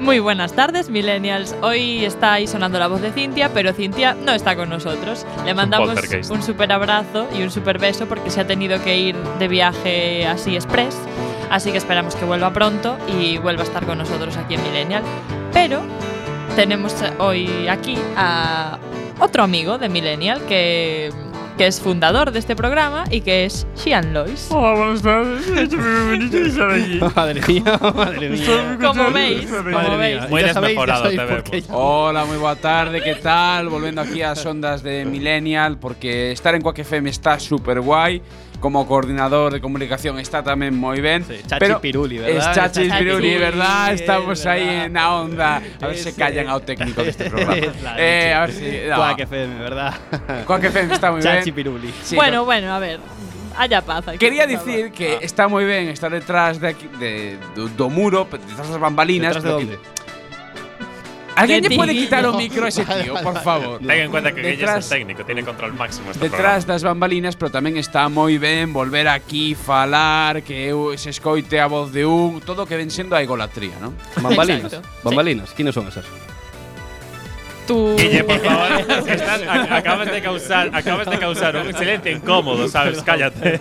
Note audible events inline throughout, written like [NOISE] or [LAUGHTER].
Muy buenas tardes, millennials. Hoy está ahí sonando la voz de Cintia, pero Cintia no está con nosotros. Le mandamos un super abrazo y un super beso porque se ha tenido que ir de viaje así express. Así que esperamos que vuelva pronto y vuelva a estar con nosotros aquí en Millennial. Pero tenemos hoy aquí a otro amigo de Millennial que, que es fundador de este programa y que es Shian Lois. Hola, buenas tardes. Es muy bonito estar aquí. [LAUGHS] Madre mía, madre mía. Como veis, Madre como veis. Muy desmejorado te qué vemos. Hola, moi boa tarde, que tal? Volvendo aquí ás ondas de Millennial Porque estar en Quack FM está super guai Como coordinador de comunicación está tamén moi ben Sí, Chachi Piruli, ¿verdad? Es Chachi Chachi Piruli, verdad? Estamos verdad. aí en a onda A ver se Ese. callan ao técnico deste [LAUGHS] programa La eh, a ver si no. FM, ¿verdad? [LAUGHS] FM está Chachi Piruli. Sí, bueno, bueno, a ver. Haya paz. aquí, Quería dicir que está moi ben estar detrás de, aquí, de muro, detrás das bambalinas ¿Detrás de? ¿Alguien le puede quitar o micro a ese tío, por favor? Ten en cuenta que Guille es Detrás- el técnico, tiene control máximo este Detrás das bambalinas, pero tamén está moi ben volver aquí falar, que eu se escoite a voz de un, todo que ven sendo a egolatría, ¿no? Bambalinas. Exacto. Bambalinas. ¿Quiénes son esas? Tú. Guille, por favor, [LAUGHS] estás- acabas de causar, acabas de causar un silencio incómodo, ¿sabes? Cállate.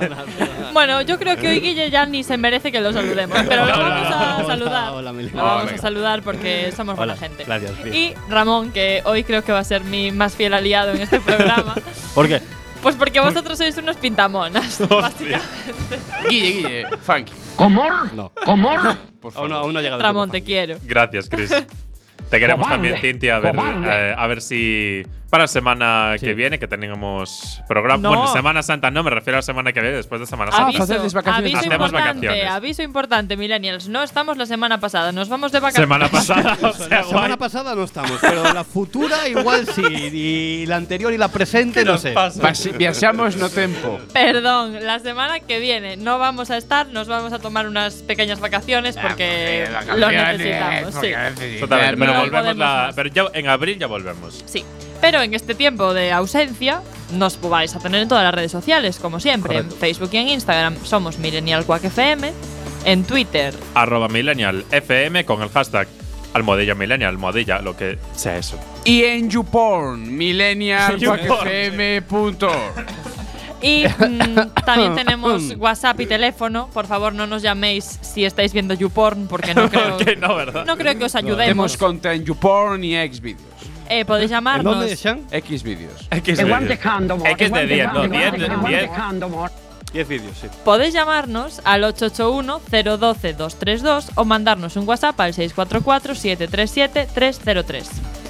Bueno, yo creo que hoy Guille ya ni se merece que lo saludemos, pero lo vamos a Hola, saludar. hola, Mili. Lo vamos a saludar porque somos buena Hola, gente. gracias, bien. Y Ramón, que hoy creo que va a ser mi más fiel aliado en este programa. [LAUGHS] ¿Por qué? Pues porque vosotros sois unos pintamonas, [LAUGHS] básicamente. Guille, Guille, funky. No. Por Aún favor. no, aún no ha llegado. Ramón, te quiero. Gracias, Chris. Te queremos también, Cintia, a ver, eh, a ver si para la semana Sí. que viene, que tenemos programa. No. Bueno, Semana Santa no, me refiero a la semana que viene, después de Semana Santa. Aviso, vacaciones. aviso Hacemos importante, vacaciones. aviso importante, millennials. No estamos la semana pasada, nos vamos de vacaciones. Semana pasada, [LAUGHS] o sea, La semana pasada no estamos, pero la futura igual sí. Y la anterior y la presente no sé. Viaxamos no tempo. Perdón, la semana que viene no vamos a estar, nos vamos a tomar unas pequeñas vacaciones porque lo necesitamos. Sí. Totalmente, pero No volvemos la, pero ya en abril ya volvemos. Sí. Pero en este tiempo de ausencia nos vais a tener en todas las redes sociales, como siempre. Correcto. En Facebook y en Instagram somos Millennial Quack FM. En Twitter, Arroba Millennial FM con el hashtag Almohadilla Millennial, Almohadilla, lo que sea eso. Y en YouPorn, millennial.fm.org. Y mm, también [LAUGHS] tenemos WhatsApp y teléfono. Por favor, no nos llaméis si estáis viendo YouPorn, porque no [LAUGHS] creo, que no, ¿verdad? no creo que os ayudemos. en YouPorn y Xvideos. Eh, podéis ¿En llamarnos. dónde, Sean? X de de condom. X de 10, no, 10, Igual de 10. condom. 10 vídeos, sí. Podéis llamarnos al 881-012-232 o mandarnos un WhatsApp al 644-737-303.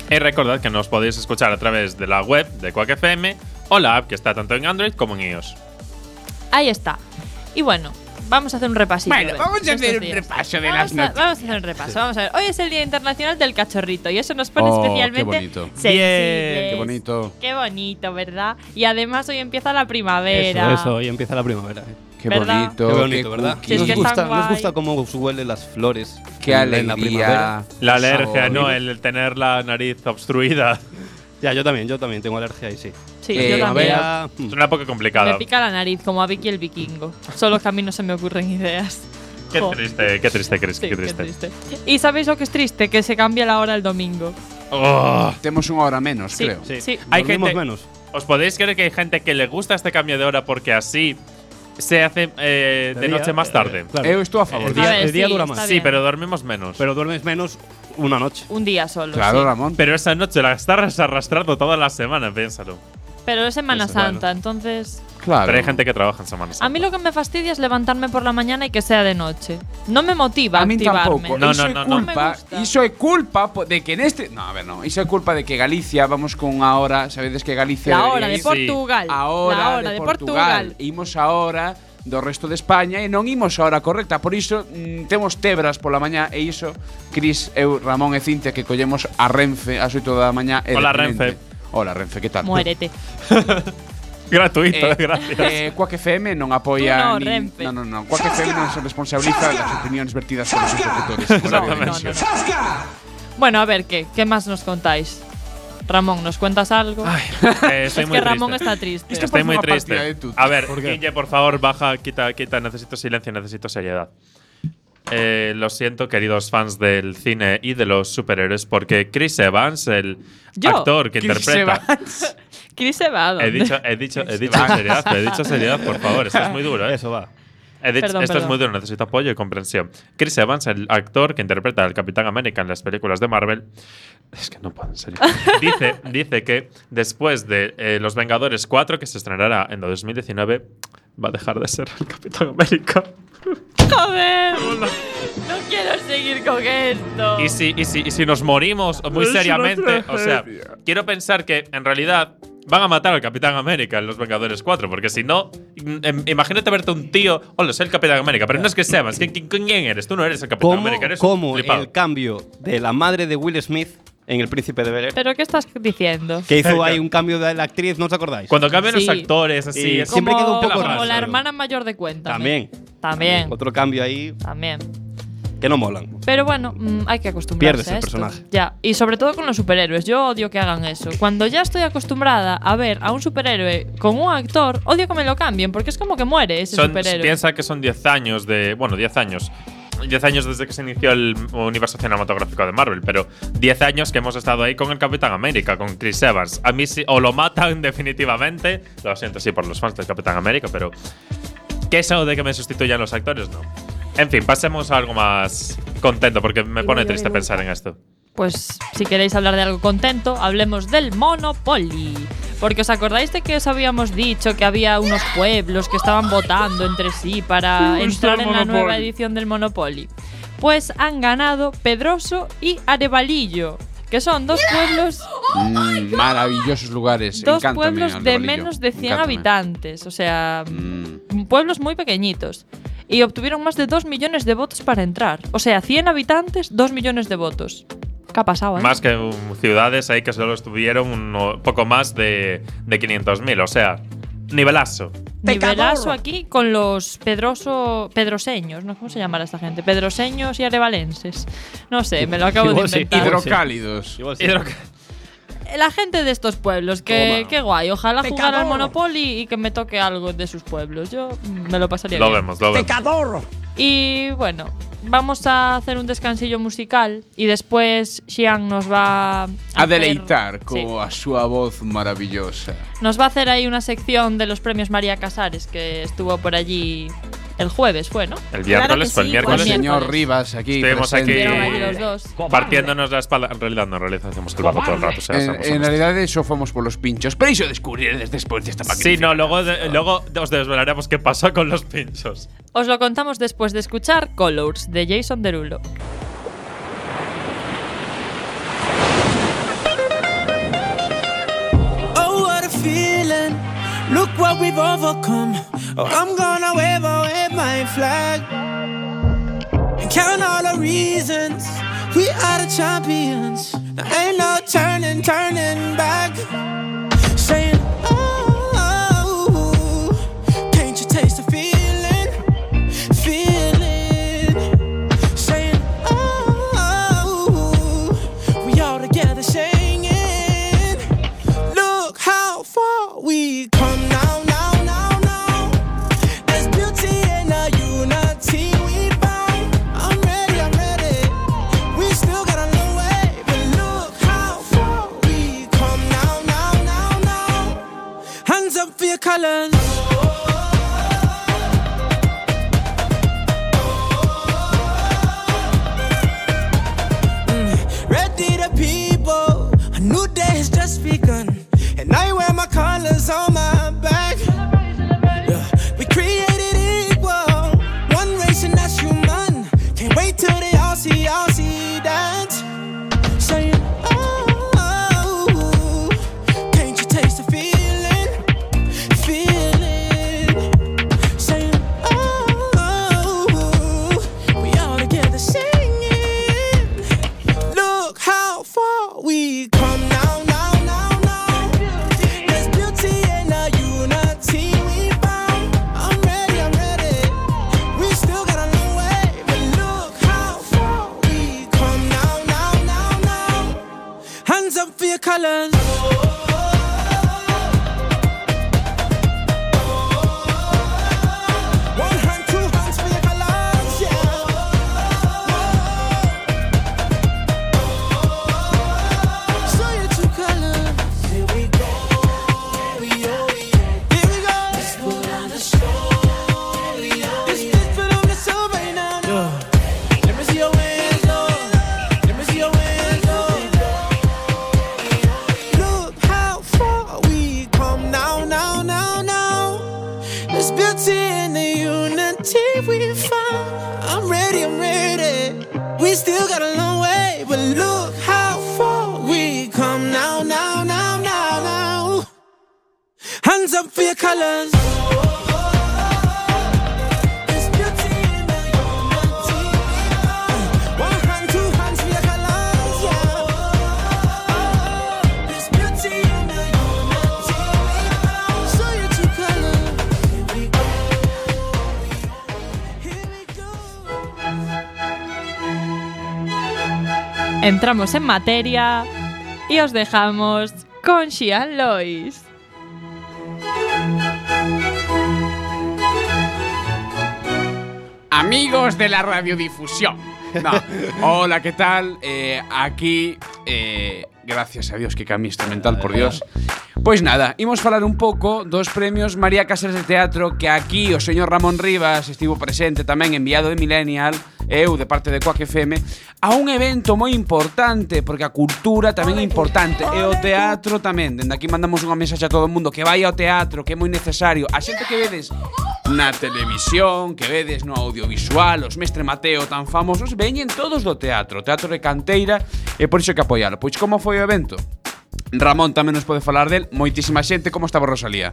Y recordad que nos podéis escuchar a través de la web de Quack FM o la app que está tanto en Android como en iOS. Ahí está. Y bueno, vamos a hacer un repasito. Bueno, de- vamos a hacer un días. repaso de vamos las a, noticias. Vamos a hacer un repaso. Vamos a ver. Hoy es el Día Internacional del Cachorrito y eso nos pone Oh, qué especialmente bonito. sensibles. Qué bonito. Qué bonito, ¿verdad? Y además hoy empieza la primavera. Eso, eso, hoy empieza la primavera. eh. Qué ¿Verdad? bonito. Qué bonito, ¿verdad? Sí, nos, gusta, nos gusta cómo huelen las flores. Qué la- en la alegría. primavera. La alergia, Sabor. ¿no? El tener la nariz obstruida. Ya, yo también, yo también tengo alergia y sí. Sí, Eh, yo también. Es una época complicada. Me pica la nariz, como a Vicky el vikingo. Solo que a mí no se me ocurren ideas. Qué Jo. triste, qué triste, Chris, Sí, qué triste. ¿Y sabéis lo que es triste? Que se cambia la hora el domingo. Oh. Temos unha hora menos, Sí, creo. sí. sí. Hay dormimos gente- menos. ¿Os podéis creer que hay gente que le gusta este cambio de hora porque así se hace eh, de, noche más eh, tarde? claro. Eu estou a favor El día, A ver, el día sí, dura está más. sí, bien. pero dormimos menos. Pero duermes menos una noche. Un día solo. Claro, sí. Ramón. Pero esa noche la estás arrastrando toda la semana, piénsalo. Pero es Semana Eso, bueno. Santa, entonces. Claro. Pero hay gente que trabaja en Semana Santa. A mí lo que me fastidia es levantarme por la mañana y que sea de noche. No me motiva A min activarme. tampouco. No, no, no, no. Culpa, iso é culpa de que neste, no, a ver, no, iso é culpa de que Galicia vamos con unha hora, sabedes que Galicia La hora de Portugal. a hora, la hora de, Portugal. Imos a hora do resto de España e non imos a hora correcta, por iso mm, temos tebras pola mañá e iso Cris, eu, Ramón e Cintia que collemos a Renfe ás 8 da mañá é Hola. Renfe. Hola Renfe, que tal? Muérete. [LAUGHS] Gratuito, Eh, gracias. eh, Quack FM non apoia no, nin- Renfe. No, no, no. Quack FM non se responsabiliza das opinións vertidas polos interlocutores. No, no, no, no. Bueno, a ver, ¿qué? ¿Qué más nos contáis? Ramón, ¿nos cuentas algo? [LAUGHS] Eh, estoy es muy que Ramón triste. está triste. Es que Estoy muy triste. A ver, ¿Por qué? Guille, por favor, baja, quita, quita. Necesito silencio, necesito seriedad. Eh, lo siento, queridos fans del cine y de los superhéroes, porque Chris Evans, el Yo. actor que Chris interpreta. Evans. [LAUGHS] Chris se va, ¿a dónde? He dicho, he dicho, he dicho seriedad, he dicho seriedad, por favor. Esto es muy duro, ¿eh? Eso va. He dicho- Perdón, esto perdón. es muy duro, necesito apoyo y comprensión. Chris Evans, el actor que interpreta al Capitán América en las películas de Marvel, es que no puedo, en serio. [LAUGHS] dice, dice que después de eh, Los Vengadores 4, que se estrenará en 2019, va a dejar de ser el Capitán América. [LAUGHS] Joder, no quiero seguir con esto. Y si, y si, y si nos morimos muy Es seriamente, o sea, quiero pensar que en realidad van a matar al Capitán América en Los Vengadores 4, porque si no, im- imagínate verte un tío, hola, soy el Capitán América, pero no es que seas, ¿quién, quién, quién eres? Tú no eres el Capitán ¿Cómo, América, eres cómo flipado. el cambio de la madre de Will Smith en El Príncipe de Bel ¿Pero qué estás diciendo? Que hizo ahí un cambio de la actriz, ¿no os acordáis? Cuando cambian Sí. los actores, así, Y es siempre como, queda un poco como raro. la hermana mayor de cuenta. También. También. Otro cambio ahí También. que no molan. Pero bueno, mm, hay que acostumbrarse Pierdes a el esto. personaje. Ya, y sobre todo con los superhéroes. Yo odio que hagan eso. Cuando ya estoy acostumbrada a ver a un superhéroe con un actor, odio que me lo cambien, porque es como que muere ese son, superhéroe. piensa que son 10 años de. Bueno, 10 años. 10 años desde que se inició el universo cinematográfico de Marvel, pero 10 años que hemos estado ahí con el Capitán América, con Chris Evans. A mí sí, o lo matan [LAUGHS] definitivamente. Lo siento, sí, por los fans del Capitán América, pero. ¿Qué eso de que me sustituyan los actores? No. En fin, pasemos a algo más contento, porque me pone triste pensar en esto. Pues si queréis hablar de algo contento, hablemos del Monopoly. Porque os acordáis de que os habíamos dicho que había unos pueblos que estaban votando entre sí para entrar en la nueva edición del Monopoly. Pues han ganado Pedroso y Arevalillo, que son dos pueblos, Mm, maravillosos lugares. dos Encántame, pueblos de menos de 100 Encántame. habitantes, o sea, Mm. pueblos muy pequeñitos. Y obtuvieron más de 2 millones de votos para entrar. O sea, 100 habitantes, 2 millones de votos. ¿Qué ha pasado, eh? Más que um, ciudades ahí que solo estuvieron un poco más de, de 500.000, o sea, nivelazo. Nivelazo aquí con los pedroso, pedroseños, ¿no? ¿Cómo se llamará esta gente? Pedroseños y arevalenses. No sé, me lo [LAUGHS] acabo de sí. inventar. Hidrocálidos. Sí. La gente de estos pueblos, que, qué guay. Ojalá jugar al Pecador. Monopoly y que me toque algo de sus pueblos. Yo mm, me lo pasaría Lo bien. vemos, lo vemos. Pecador. Y bueno, vamos a hacer un descansillo musical y después Xian nos va a, A deleitar Sí. con a súa voz maravillosa. Nos va a hacer ahí una sección de los premios María Casares que estuvo por allí el jueves, fue, ¿no? El miércoles que fue el sí, miércoles. pues El señor miércoles. Rivas aquí Estuvimos aquí. los dos. Partiéndonos la espalda. En realidad, no, en realidad hacemos el vago todo el rato. o sea, En, en realidad eso fomos polos pinchos, pero iso descubriredes despois desta Sí, magnífica no, luego, de- luego os desvelaremos qué pasó con los pinchos. Os lo contamos después de escuchar Colors de Jason Derulo. Oh, what a feeling. Look what we've overcome. Oh, I'm gonna wave away my flag. And count all the reasons. We are the champions. There ain't no turning, turning back. silence. We found. I'm ready, I'm ready. We still got a long way, but look how far we come now, now, now, now, now. Hands up for your colors. Entramos en materia y os dejamos con Xian Lois. Amigos de la radiodifusión. No. [LAUGHS] Hola, ¿qué tal? Eh, aquí, eh, gracias a Dios que cambie instrumental, por Dios. Pois nada, imos falar un pouco dos premios María Casas de Teatro que aquí o señor Ramón Rivas estivo presente tamén enviado de Millennial eu de parte de Coac FM a un evento moi importante porque a cultura tamén é importante. E o teatro tamén. Dende aquí mandamos unha mensaxe a todo o mundo que vai ao teatro que é moi necesario. A xente que vedes na televisión que vedes no audiovisual os mestre Mateo tan famosos veñen todos do teatro teatro de canteira e por iso que apoialo. Pois como foi o evento? Ramón tamén nos pode falar del. Moitísima xente. Como estaba Rosalía?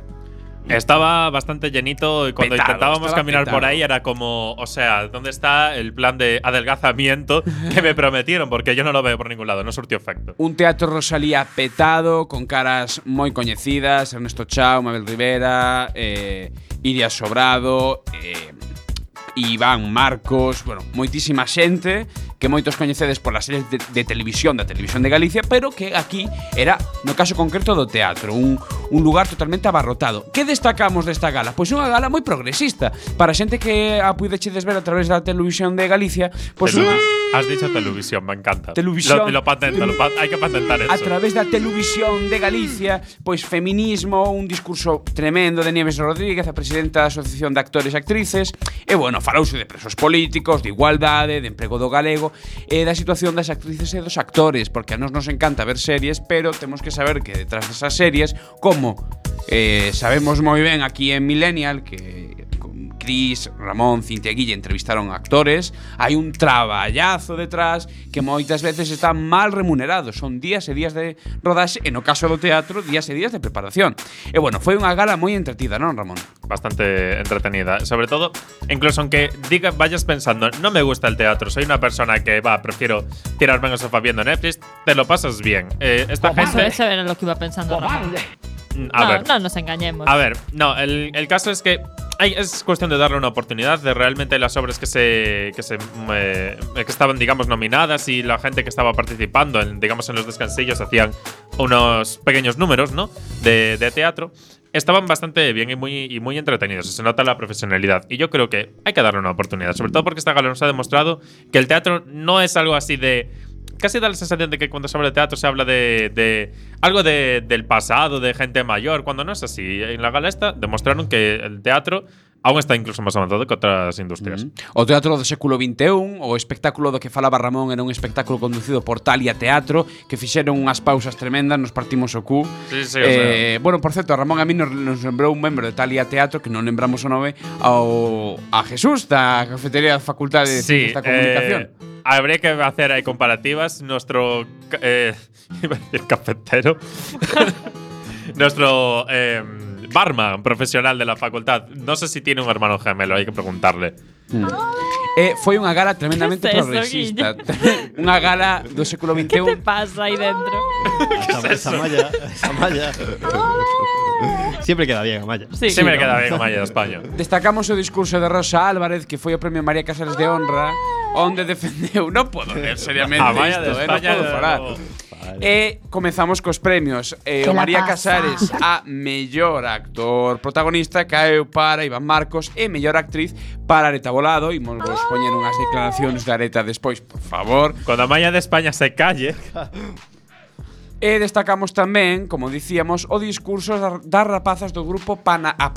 Estaba bastante llenito y cuando Petado, intentábamos caminar por ahí era como, o sea, ¿dónde está el plan de adelgazamiento que me [LAUGHS] prometieron? Porque yo no lo veo por ningún lado, no surtió efecto. Un teatro Rosalía petado, con caras moi coñecidas, Ernesto Chao, Mabel Rivera, eh, Iria Sobrado, eh, Iván Marcos, bueno, moitísima xente que moitos coñecedes polas series de, de televisión da televisión de Galicia, pero que aquí era, no caso concreto do teatro, un, un lugar totalmente abarrotado. Que destacamos desta gala? Pois unha gala moi progresista. Para xente que a puidechedes ver a través da televisión de Galicia, pois pues, unha... Has dicho televisión, me encanta. Televisión. Lo, lo patento, lo pa hay que patentar eso. A través da televisión de Galicia, pois feminismo, un discurso tremendo de Nieves Rodríguez, a presidenta da Asociación de Actores e Actrices, e bueno, falouse de presos políticos, de igualdade, de emprego do galego, e da situación das actrices e dos actores, porque a nos nos encanta ver series, pero temos que saber que detrás desas series, como eh, sabemos moi ben aquí en Millennial, que Cris, Ramón, Cintia Guille entrevistaron a actores, hai un traballazo detrás que moitas veces están mal remunerados, son días e días de rodaxe, e no caso do teatro, días e días de preparación. E bueno, foi unha gala moi entretida, non, Ramón? Bastante entretenida. Sobre todo, incluso aunque diga, vayas pensando, no me gusta el teatro, soy una persona que va, prefiero tirarme en el sofá viendo Netflix, te lo pasas bien. Eh, esta Eso, gente. eso era lo que iba pensando Ramón. A no, ver. no nos engañemos. A ver, no, el, el caso es que es cuestión de darle una oportunidad de realmente las obras que se que se eh, que estaban digamos nominadas y la gente que estaba participando en digamos en los descansillos hacían unos pequeños números, ¿no? De, de teatro. Estaban bastante bien y muy, y muy entretenidos. Se nota la profesionalidad. Y yo creo que hay que darle una oportunidad. Sobre todo porque esta gala nos ha demostrado que el teatro no es algo así de casi da la sensación de que cuando se habla de teatro se habla de, de algo de- del pasado, de gente mayor, cuando no es así. En la gala esta demostraron que el teatro aún está incluso más avanzado que otras industrias. O teatro do século XXI, o espectáculo do que falaba Ramón era un espectáculo conducido por Talia Teatro, que fixeron unhas pausas tremendas, nos partimos o cu. Sí, sí, o eh, bueno, por certo, Ramón a mí nos, nos lembrou un membro de Talia Teatro, que non lembramos o nome, ao a Jesús da cafetería da Facultade de Sí, Ciencias da Comunicación. eh, habría que hacer ahí comparativas. Nuestro. Eh, [LAUGHS] iba a decir cafetero. [LAUGHS] Nuestro eh, barman profesional de la facultad. No sé si tiene un hermano gemelo, hay que preguntarle. Eh, foi unha gala tremendamente Que es eso, progresista. [LAUGHS] unha gala do século ¿Qué te XXI. pasa ahí dentro? [LAUGHS] Esa, esa malla, esa malla. Siempre queda bien, Amaya. Sí, Sí, me ¿no? queda bien Maya de España. Destacamos o discurso de Rosa Álvarez, que foi o premio María Casares de Honra, onde defendeu, non podo ler seriamente Amaya de isto, eh, non España. podo falar. no. Vale. E comezamos cos premios. Eh, o María pasa? Casares a mellor actor protagonista caeu para Iván Marcos e mellor actriz para Areta Volado. E vos poñer unhas declaracións de Areta despois, por favor. Cando a Maya de España se calle. [LAUGHS] E destacamos tamén, como dicíamos, o discurso das- rapazas do grupo Pana a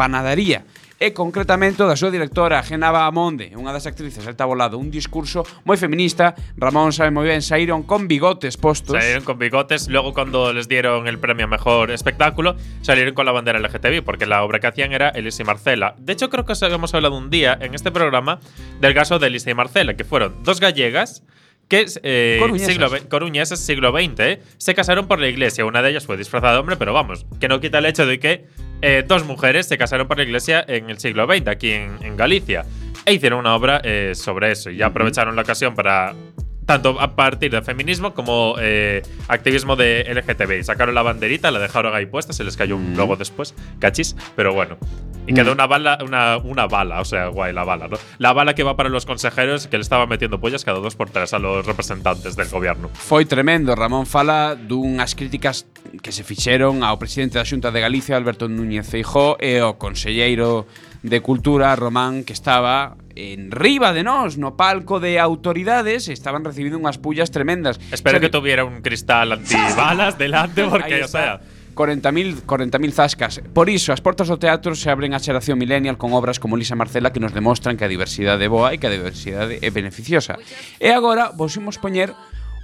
e concretamente da súa directora Genava Amonde, unha das actrices Alta Volado, un discurso moi feminista. Ramón sabe moi ben, saíron con bigotes postos. salieron con bigotes. Luego, cuando les dieron el premio a mejor espectáculo, salieron con la bandera LGTBI, porque la obra que hacían era Elisa y Marcela. De hecho, creo que os habíamos hablado un día en este programa del caso de Elisa y Marcela, que fueron dos gallegas que eh, Coruñesas. siglo, coruñesas, siglo XX, eh, se casaron por la iglesia. Una de ellas fue disfrazada de hombre, pero vamos, que no quita el hecho de que eh, dos mujeres se casaron por la iglesia en el siglo XX, aquí en, en Galicia. E hicieron una obra eh, sobre eso. Y ya aprovecharon la ocasión para. Tanto a partir del feminismo como eh, activismo de LGTBI. Sacaron la banderita, la dejaron ahí puesta, se les cayó un logo después, cachis, pero bueno. Y quedó una bala, una, una bala, o sea, guay, la bala, ¿no? La bala que va para los consejeros que le estaban metiendo pollas cada dos por tres a los representantes del gobierno. Foi tremendo. Ramón fala dunhas críticas que se fixeron ao presidente da Xunta de Galicia, Alberto Núñez Feijó, e ao conselleiro de Cultura Román que estaba en riba de nós, no palco de autoridades, estaban recibindo unhas pullas tremendas. Espero o sea, que tuviera un cristal antibalas delante porque, o sea... 40.000 40.000 zascas. Por iso, as portas do teatro se abren á xeración millennial con obras como Lisa Marcela que nos demostran que a diversidade é boa e que a diversidade é beneficiosa. E agora vos imos poñer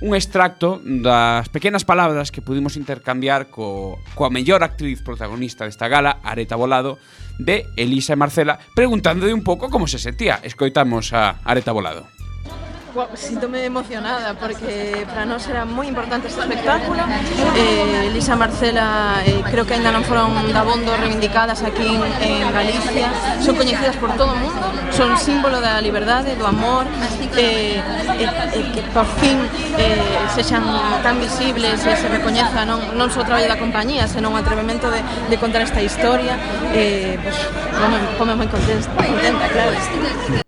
un extracto das pequenas palabras que pudimos intercambiar co, coa mellor actriz protagonista desta gala, Areta Volado, de Elisa e Marcela, preguntándolle un pouco como se sentía. Escoitamos a Areta Volado. Wow, síntome emocionada porque para nós era moi importante este espectáculo. Eh, Lisa Marcela eh, creo que ainda non foron dabondo reivindicadas aquí en, en Galicia. Son coñecidas por todo o mundo son símbolo da liberdade, do amor eh, eh, eh, que por fin eh, sexan tan visibles e se recoñeza non, non só o traballo da compañía senón o atrevemento de, de contar esta historia. Eh, pois, pues, pome, pome moi contenta, contenta claro.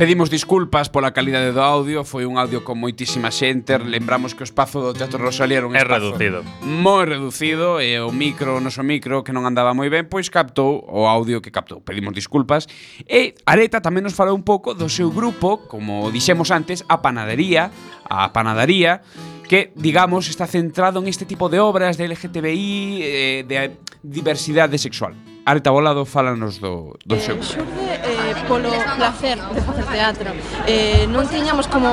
Pedimos disculpas pola calidade do audio, foi un audio con moitísima xente, lembramos que o espazo do Teatro Rosalía era un é espazo reducido. moi reducido e o micro, o noso micro que non andaba moi ben, pois captou o audio que captou. Pedimos disculpas e Areta tamén nos falou un pouco do seu grupo, como dixemos antes, a panadería, a panadería que, digamos, está centrado en este tipo de obras de LGTBI, eh, de diversidade sexual. Areta Volado, fálanos do, do eh, seu. Eh, xurde eh, polo placer de facer teatro. Eh, non tiñamos como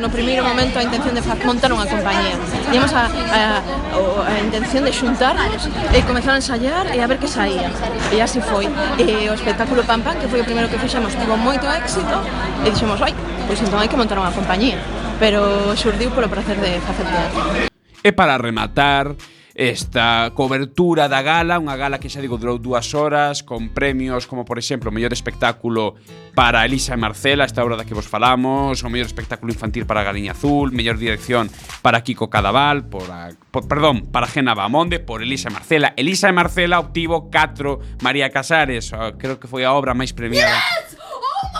no primeiro momento a intención de montar unha compañía. Tiñamos a, a, a, a intención de xuntarnos e eh, comezar a ensayar e a ver que saía. E así foi. E eh, o espectáculo Pam Pam, que foi o primeiro que fixemos, tivo moito éxito e dixemos, ai, pois entón hai que montar unha compañía. Pero xurdiu polo placer de facer teatro. E para rematar, esta cobertura da gala, unha gala que xa digo durou dúas horas, con premios como por exemplo o mellor espectáculo para Elisa e Marcela, esta obra da que vos falamos, o mellor espectáculo infantil para Galiña Azul, mellor dirección para Kiko Cadaval, por, a, por perdón, para Gena Bamonde, por Elisa e Marcela. Elisa e Marcela obtivo 4 María Casares, creo que foi a obra máis premiada. Yes!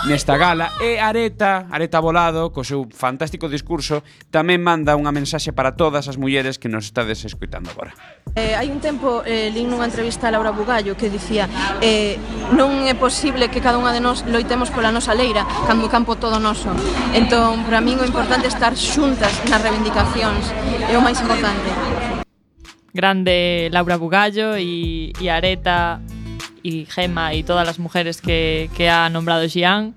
Nesta gala e Areta, Areta Volado, co seu fantástico discurso, tamén manda unha mensaxe para todas as mulleres que nos estades escuitando agora. Eh, hai un tempo eh, lín nunha entrevista a Laura Bugallo que dicía eh, non é posible que cada unha de nós loitemos pola nosa leira cando o campo todo noso. Entón, para min o importante é estar xuntas nas reivindicacións. É o máis importante. Grande Laura Bugallo e, e Areta y Gema y todas las mujeres que, que ha nombrado Xian,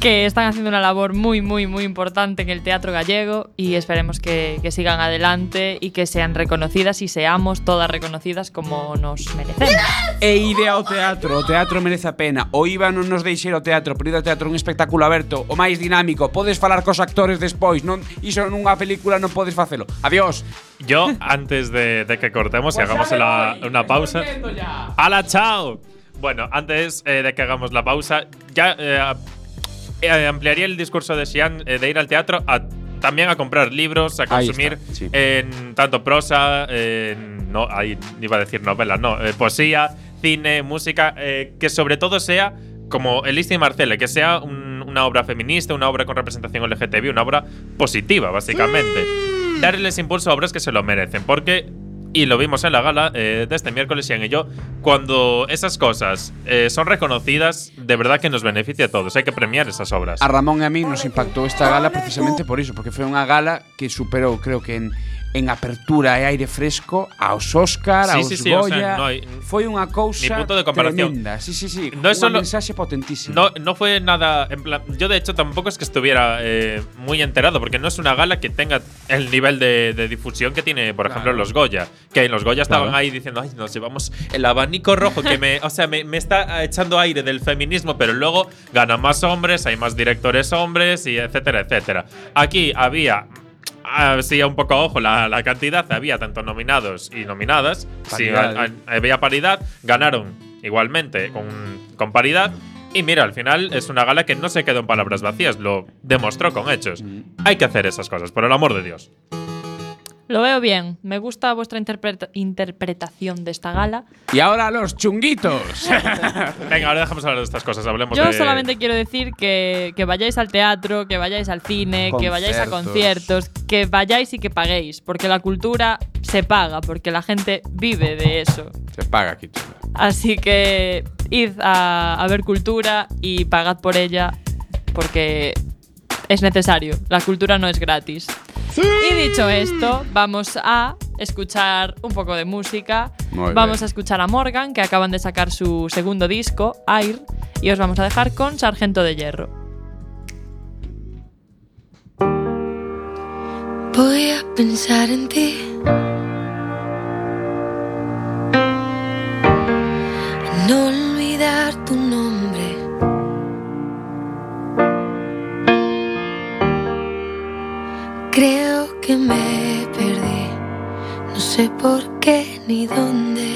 que están haciendo una labor muy, muy, muy importante en el teatro gallego y esperemos que, que sigan adelante y que sean reconocidas y seamos todas reconocidas como nos merecemos. E ide ao teatro, o teatro merece a pena. O IVA non nos deixe ir ao teatro, pero ir ao teatro un espectáculo aberto, o máis dinámico. Podes falar cos actores despois, non iso nunha película non podes facelo. Adiós. Yo, antes de, de que cortemos y hagamos la- una pausa. ¡Hala, chao! Bueno, antes eh, de que hagamos la pausa, ya eh, ampliaría el discurso de Xian eh, de ir al teatro a también a comprar libros, a consumir está, sí. en tanto prosa, en, no, ahí iba a decir novela, no, eh, poesía, cine, música, eh, que sobre todo sea como Elisa y Marcela, que sea un- una obra feminista, una obra con representación LGTB, una obra positiva, básicamente. darles impulso a obras que se lo merecen. Porque, y lo vimos en la gala eh, de este miércoles, Ian y yo, cuando esas cosas eh, son reconocidas, de verdad que nos beneficia a todos. Hay que premiar esas obras. A Ramón e a mí nos impactou esta gala precisamente por iso, porque foi unha gala que superou, creo que en, en apertura e aire fresco aos Óscar, Sí, aos sí, sí, o sea, Goya. no hai- foi unha cousa ni punto de comparación. tremenda. Sí, sí, sí. No es solo- mensaxe potentísima. No, no fue nada. En plan, yo, de hecho, tampoco es que estuviera eh, muy enterado, porque no es una gala que tenga el nivel de, de difusión que tiene, por ejemplo, los Goya. Que en los Goya estaban Claro. ahí diciendo, ay, nos llevamos el abanico rojo, que me. O sea, me, me está echando aire del feminismo, pero luego ganan más hombres, hay más directores hombres, y etcétera, etcétera. Aquí había. Así un poco a ojo la, la cantidad, había tanto nominados y nominadas. Paridad, a- a- había paridad, ganaron igualmente con, con paridad. Y mira, al final es una gala que no se quedó en palabras vacías, lo demostró con hechos. Hay que hacer esas cosas, por el amor de Dios. Lo veo bien. Me gusta vuestra interpreta- interpretación de esta gala. Y ahora los chunguitos. [LAUGHS] [LAUGHS] Venga, ahora dejamos hablar de estas cosas, hablemos Yo de. solamente quiero decir que, que vayáis al teatro, que vayáis al cine, que vayáis a Conciertos. conciertos, que vayáis y que paguéis, porque la cultura se paga, porque la gente vive de eso. Se paga aquí. chula. Así que id a, a ver cultura y pagad por ella, porque es necesario. La cultura no es gratis. Y dicho esto, vamos a escuchar un poco de música. Muy vamos bien. a escuchar a Morgan, que acaban de sacar su segundo disco, Air, y os vamos a dejar con Sargento de Hierro. Voy a pensar en ti. No olvidar tu nombre. Creo que me perdí. No sé por qué ni dónde.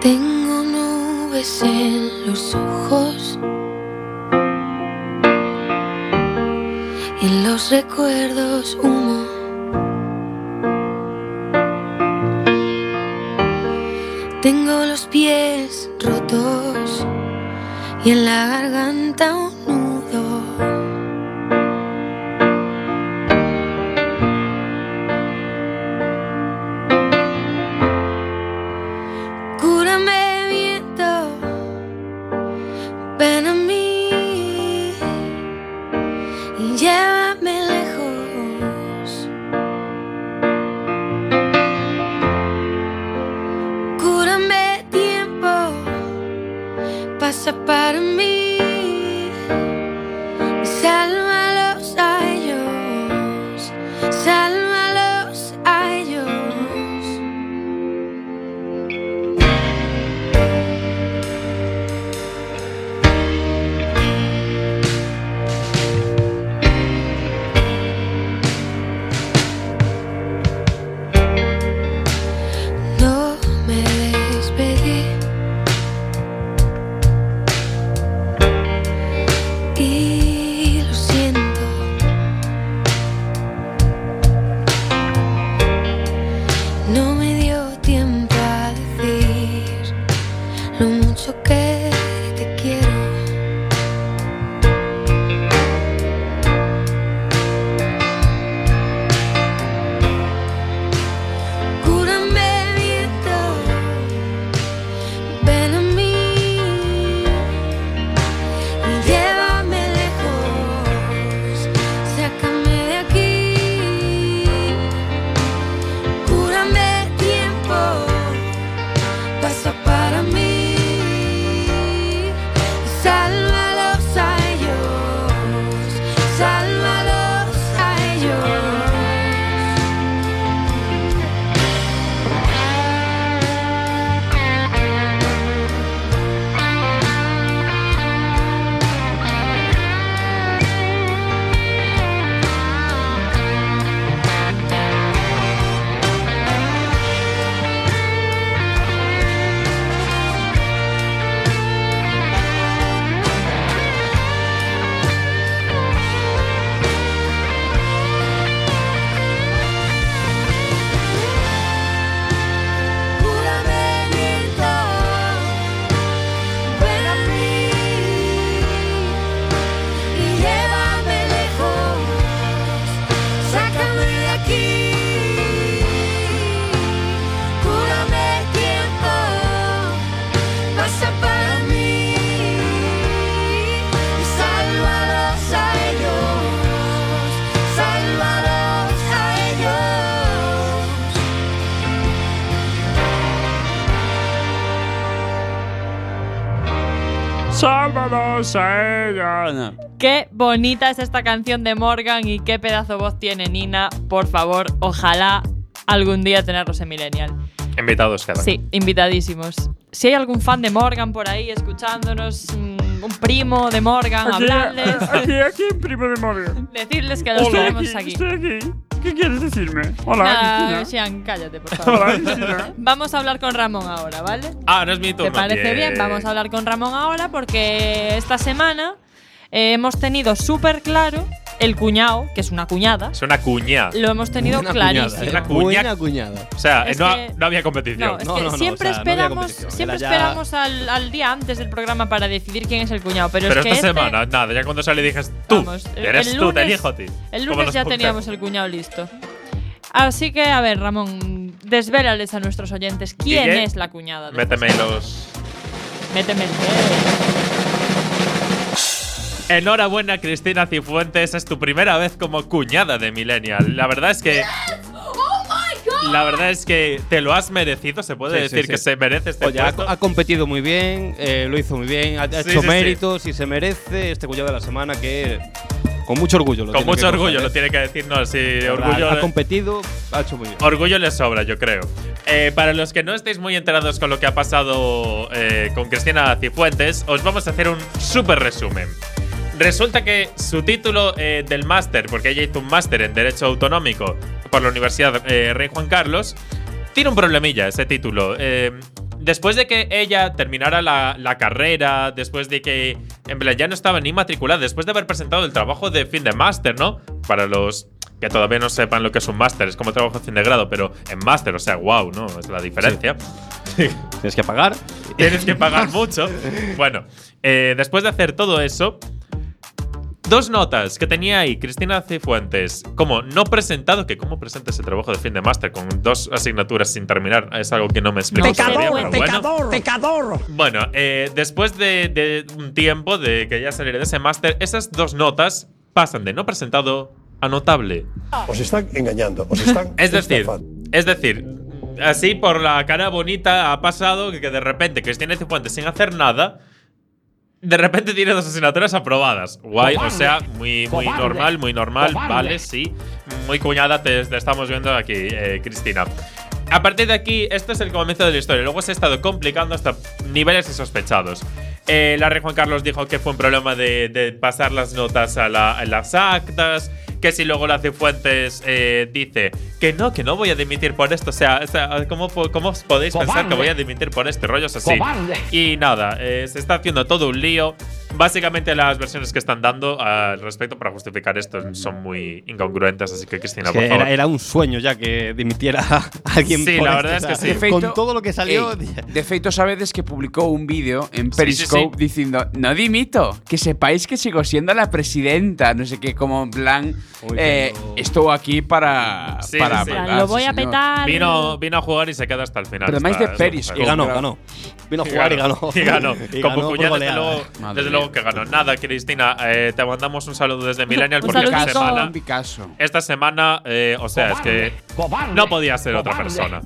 Tengo nubes en los ojos y en los recuerdos humo. Tengo los pies rotos y en la garganta y Qué bonita es esta canción de Morgan y qué pedazo voz tiene Nina. Por favor, ojalá algún día tenerlos en Millennial. Invitados quedan. Sí, invitadísimos. Si hay algún fan de Morgan por ahí escuchándonos, mm, un primo de Morgan, hablarles, Aquí, aquí, primo de Morgan. decirles que los tenemos aquí. aquí. ¿Qué quieres decirme? Hola, Nada, Sean, cállate, por [LAUGHS] favor. Cristina. Vamos a hablar con Ramón ahora, ¿vale? Ah, no es mi ¿Te turno. parece bien? Vamos a hablar con Ramón ahora porque esta semana eh, hemos tenido súper claro el cuñado, que es una cuñada, Es una cuña. lo hemos tenido Una clarísimo. cuñada, ¿eh? Una cuña. Buena cuñada. O sea, Es no, que- no había competición. No, es No, que no, no, siempre o sea, esperamos, siempre era ya- esperamos al, al día antes del programa para decidir quién es el cuñado. Pero, Pero es que esta este- semana, nada, ya cuando sale dije tú. Vamos, eres el tú, te elijo a ti. El lunes ya teníamos el cuñado listo. Así que, a ver, Ramón, desvélales a nuestros oyentes quién Guille, es la cuñada. de Méteme los. Méteme el. Enhorabuena, Cristina Cifuentes. Es tu primera vez como cuñada de Millennial. La verdad es que. La verdad es que te lo has merecido. Se puede Sí, decir sí. que se merece este Oye, ha, puesto. ha competido muy bien, eh, lo hizo muy bien, ha, ha Sí, hecho sí, sí. méritos y se merece este cuñado de la semana que con mucho orgullo lo Con tiene mucho que orgullo, coger, lo ¿eh? tiene que decir. No, sí, Ha- orgullo. Ha, competido, ha hecho muy bien. Orgullo le sobra, yo creo. Eh, para los que no estéis muy enterados con lo que ha pasado eh, con Cristina Cifuentes, os vamos a hacer un súper resumen. Resulta que su título eh, del máster, porque ella hizo un máster en Derecho Autonómico por la Universidad eh, Rey Juan Carlos, tiene un problemilla ese título. Eh, después de que ella terminara la, la carrera, después de que en plan ya no estaba ni matriculada, después de haber presentado el trabajo de fin de máster, ¿no? Para los que todavía no sepan lo que es un máster, es como trabajo de fin de grado, pero en máster, o sea, wow, ¿no? Es la diferencia. [LAUGHS] Tienes que pagar. Tienes que pagar mucho. Bueno, eh, después de hacer todo eso, dos notas que tenía ahí Cristina Cifuentes como no presentado, que cómo presenta ese trabajo de fin de máster con dos asignaturas sin terminar, es algo que no me explico No todavía, bueno. pero bueno. Pecador, pecador. Bueno, eh, después de, de un tiempo de que ya saliera de ese máster, esas dos notas pasan de no presentado a notable. Os están engañando, os están [LAUGHS] Es decir, es decir, así por la cara bonita ha pasado que de repente Cristina Cifuentes sin hacer nada, de repente tiene dos asignaturas aprobadas. Guay, o sea, muy, muy normal, muy normal, vale, sí. Muy cuñada te, te estamos viendo aquí, eh, Cristina. A partir de aquí, este es el comienzo de la historia. Luego se ha estado complicando hasta niveles insospechados. Eh, la Rey Juan Carlos dijo que fue un problema de, de pasar las notas a, la- a las actas. Que si luego la Cifuentes eh, dice que no, que no voy a dimitir por esto. O sea, o sea, ¿cómo, cómo os podéis pensar que voy a dimitir por este rollo así? Cobarde. Y nada, eh, se está haciendo todo un lío. Básicamente las versiones que están dando al respecto para justificar esto son muy incongruentes, así que Cristina, Es que por favor. era, era un sueño ya que dimitiera [LAUGHS] alguien. Sí, por la verdad es que sí. Con todo lo que salió. Ey, de feito, sabedes que publicó un vídeo en Sí, sí, Periscope sí. diciendo no dimito, que sepáis que sigo siendo la presidenta, no sé qué, como en plan, eh, estoy aquí para, Sí, para sí, Lo voy a señor. petar. Vino, vino a jugar y se queda hasta el final. Pero además de mujer. Y ganó, ganó. Vino a jugar y ganó. Y ganó. [LAUGHS] Y ganó por cuñada, desde luego, desde luego que ganó. Nada, Cristina, eh, te mandamos un saludo desde Millennial porque esta semana, Picasso. esta semana, eh, o sea, es que Cobarde. no podía ser otra Cobarde. persona.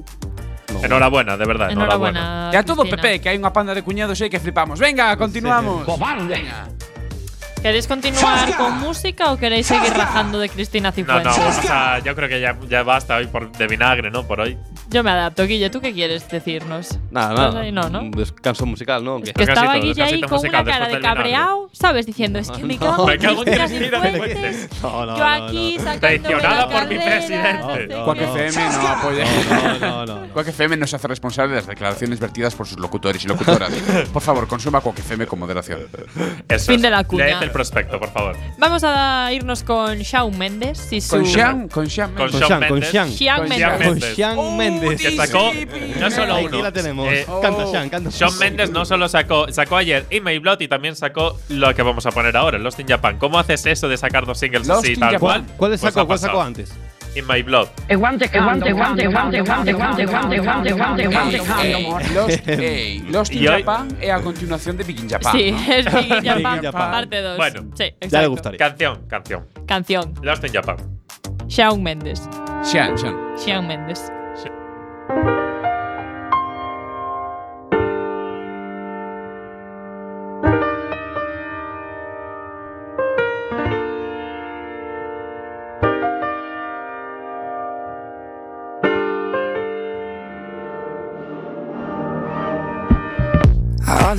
Enhorabuena, de verdad, enhorabuena. Enhorabuena. Y a todo Cristina. PP, que hay una panda de cuñados ahí que flipamos. Venga, continuamos. Cobarde. Venga. ¿Queréis continuar con música o queréis seguir rajando de Cristina No, Cifuentes? no, vamos a, yo creo que ya, ya basta hoy por, de vinagre, ¿no? Por hoy. Yo me adapto. Guille, ¿tú qué quieres decirnos? Nada, Estás nada. ahí, no, ¿no? Un descanso musical, ¿no? ¿Qué? Que estaba Descansito, Guille ahí descansito con musical una cara después de del cabreado, ¿sabes? Diciendo, es que me cago Me en cago en Cristina Cristina Cifuentes. Cifuentes. No, no, Yo no, aquí no. sacándome Traicionada por mi carrera, presidente. no sé Quack. FM no apoya. No, no, no, no. Quack FM no se hace responsable de las declaraciones vertidas por sus locutores y locutoras. [LAUGHS] por favor, consuma Quack FM con moderación. Eso Fin es. de la cuña. Leed el prospecto, por favor. Vamos a irnos con Shawn Mendes y su. Con Sean, con Sean. Con Con Shawn con Mendes. Shawn Con Mendes. Shawn Con Mendes. Sean Méndez. Que sacó no solo Aquí uno. la tenemos. eh, Canta, Sean, canta. Shawn Mendes no solo sacó, sacó ayer In My Blood y también sacó lo que vamos a poner ahora, Lost in Japan. ¿Cómo haces eso de sacar dos singles Lost así tal Japan. cual? ¿Cuál Pues sacó? ha ¿Cuál sacó antes? In My Blood. Guante, guante, guante, guante, guante, guante, guante, guante, guante, guante, guante. Lost, ey, Lost in Y hoy- Japan es a continuación de Big in Japan. Sí, es Big in Japan, parte 2. Bueno, sí. Ya le gustaría. Canción, canción. Canción. Lost in Japan. Shawn Mendes. Sean, Sean. Shawn Mendes.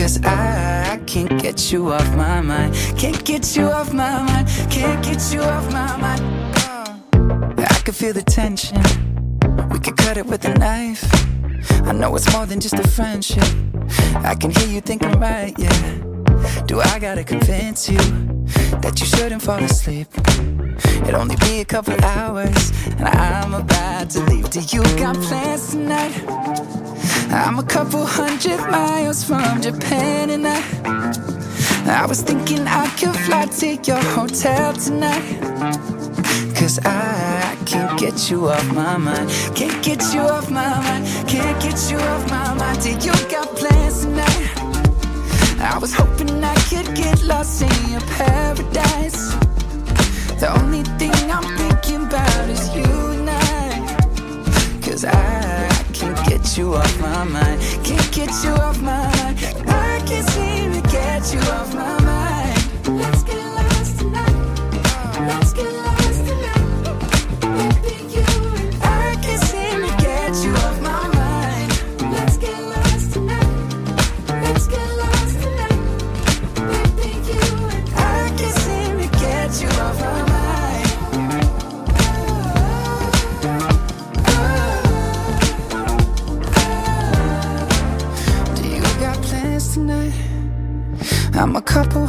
Cause I, can't get you off my mind. Can't get you off my mind. Can't get you off my mind. Oh. I can feel the tension. We could cut it with a knife. I know it's more than just a friendship. I can hear you thinking right, yeah. Do I gotta convince you That you shouldn't fall asleep? It'll only be a couple hours, and I'm about to leave. Do you got plans tonight? I'm a couple hundred miles from Japan, and I, I was thinking I could fly to your hotel tonight. Cause I can't get you off my mind. Can't get you off my mind. Can't get you off my mind. Do you got plans tonight? I was hoping I could get lost in your paradise. The only thing I'm thinking about is you and I. Cause I you off my mind. Can't get you off my mind.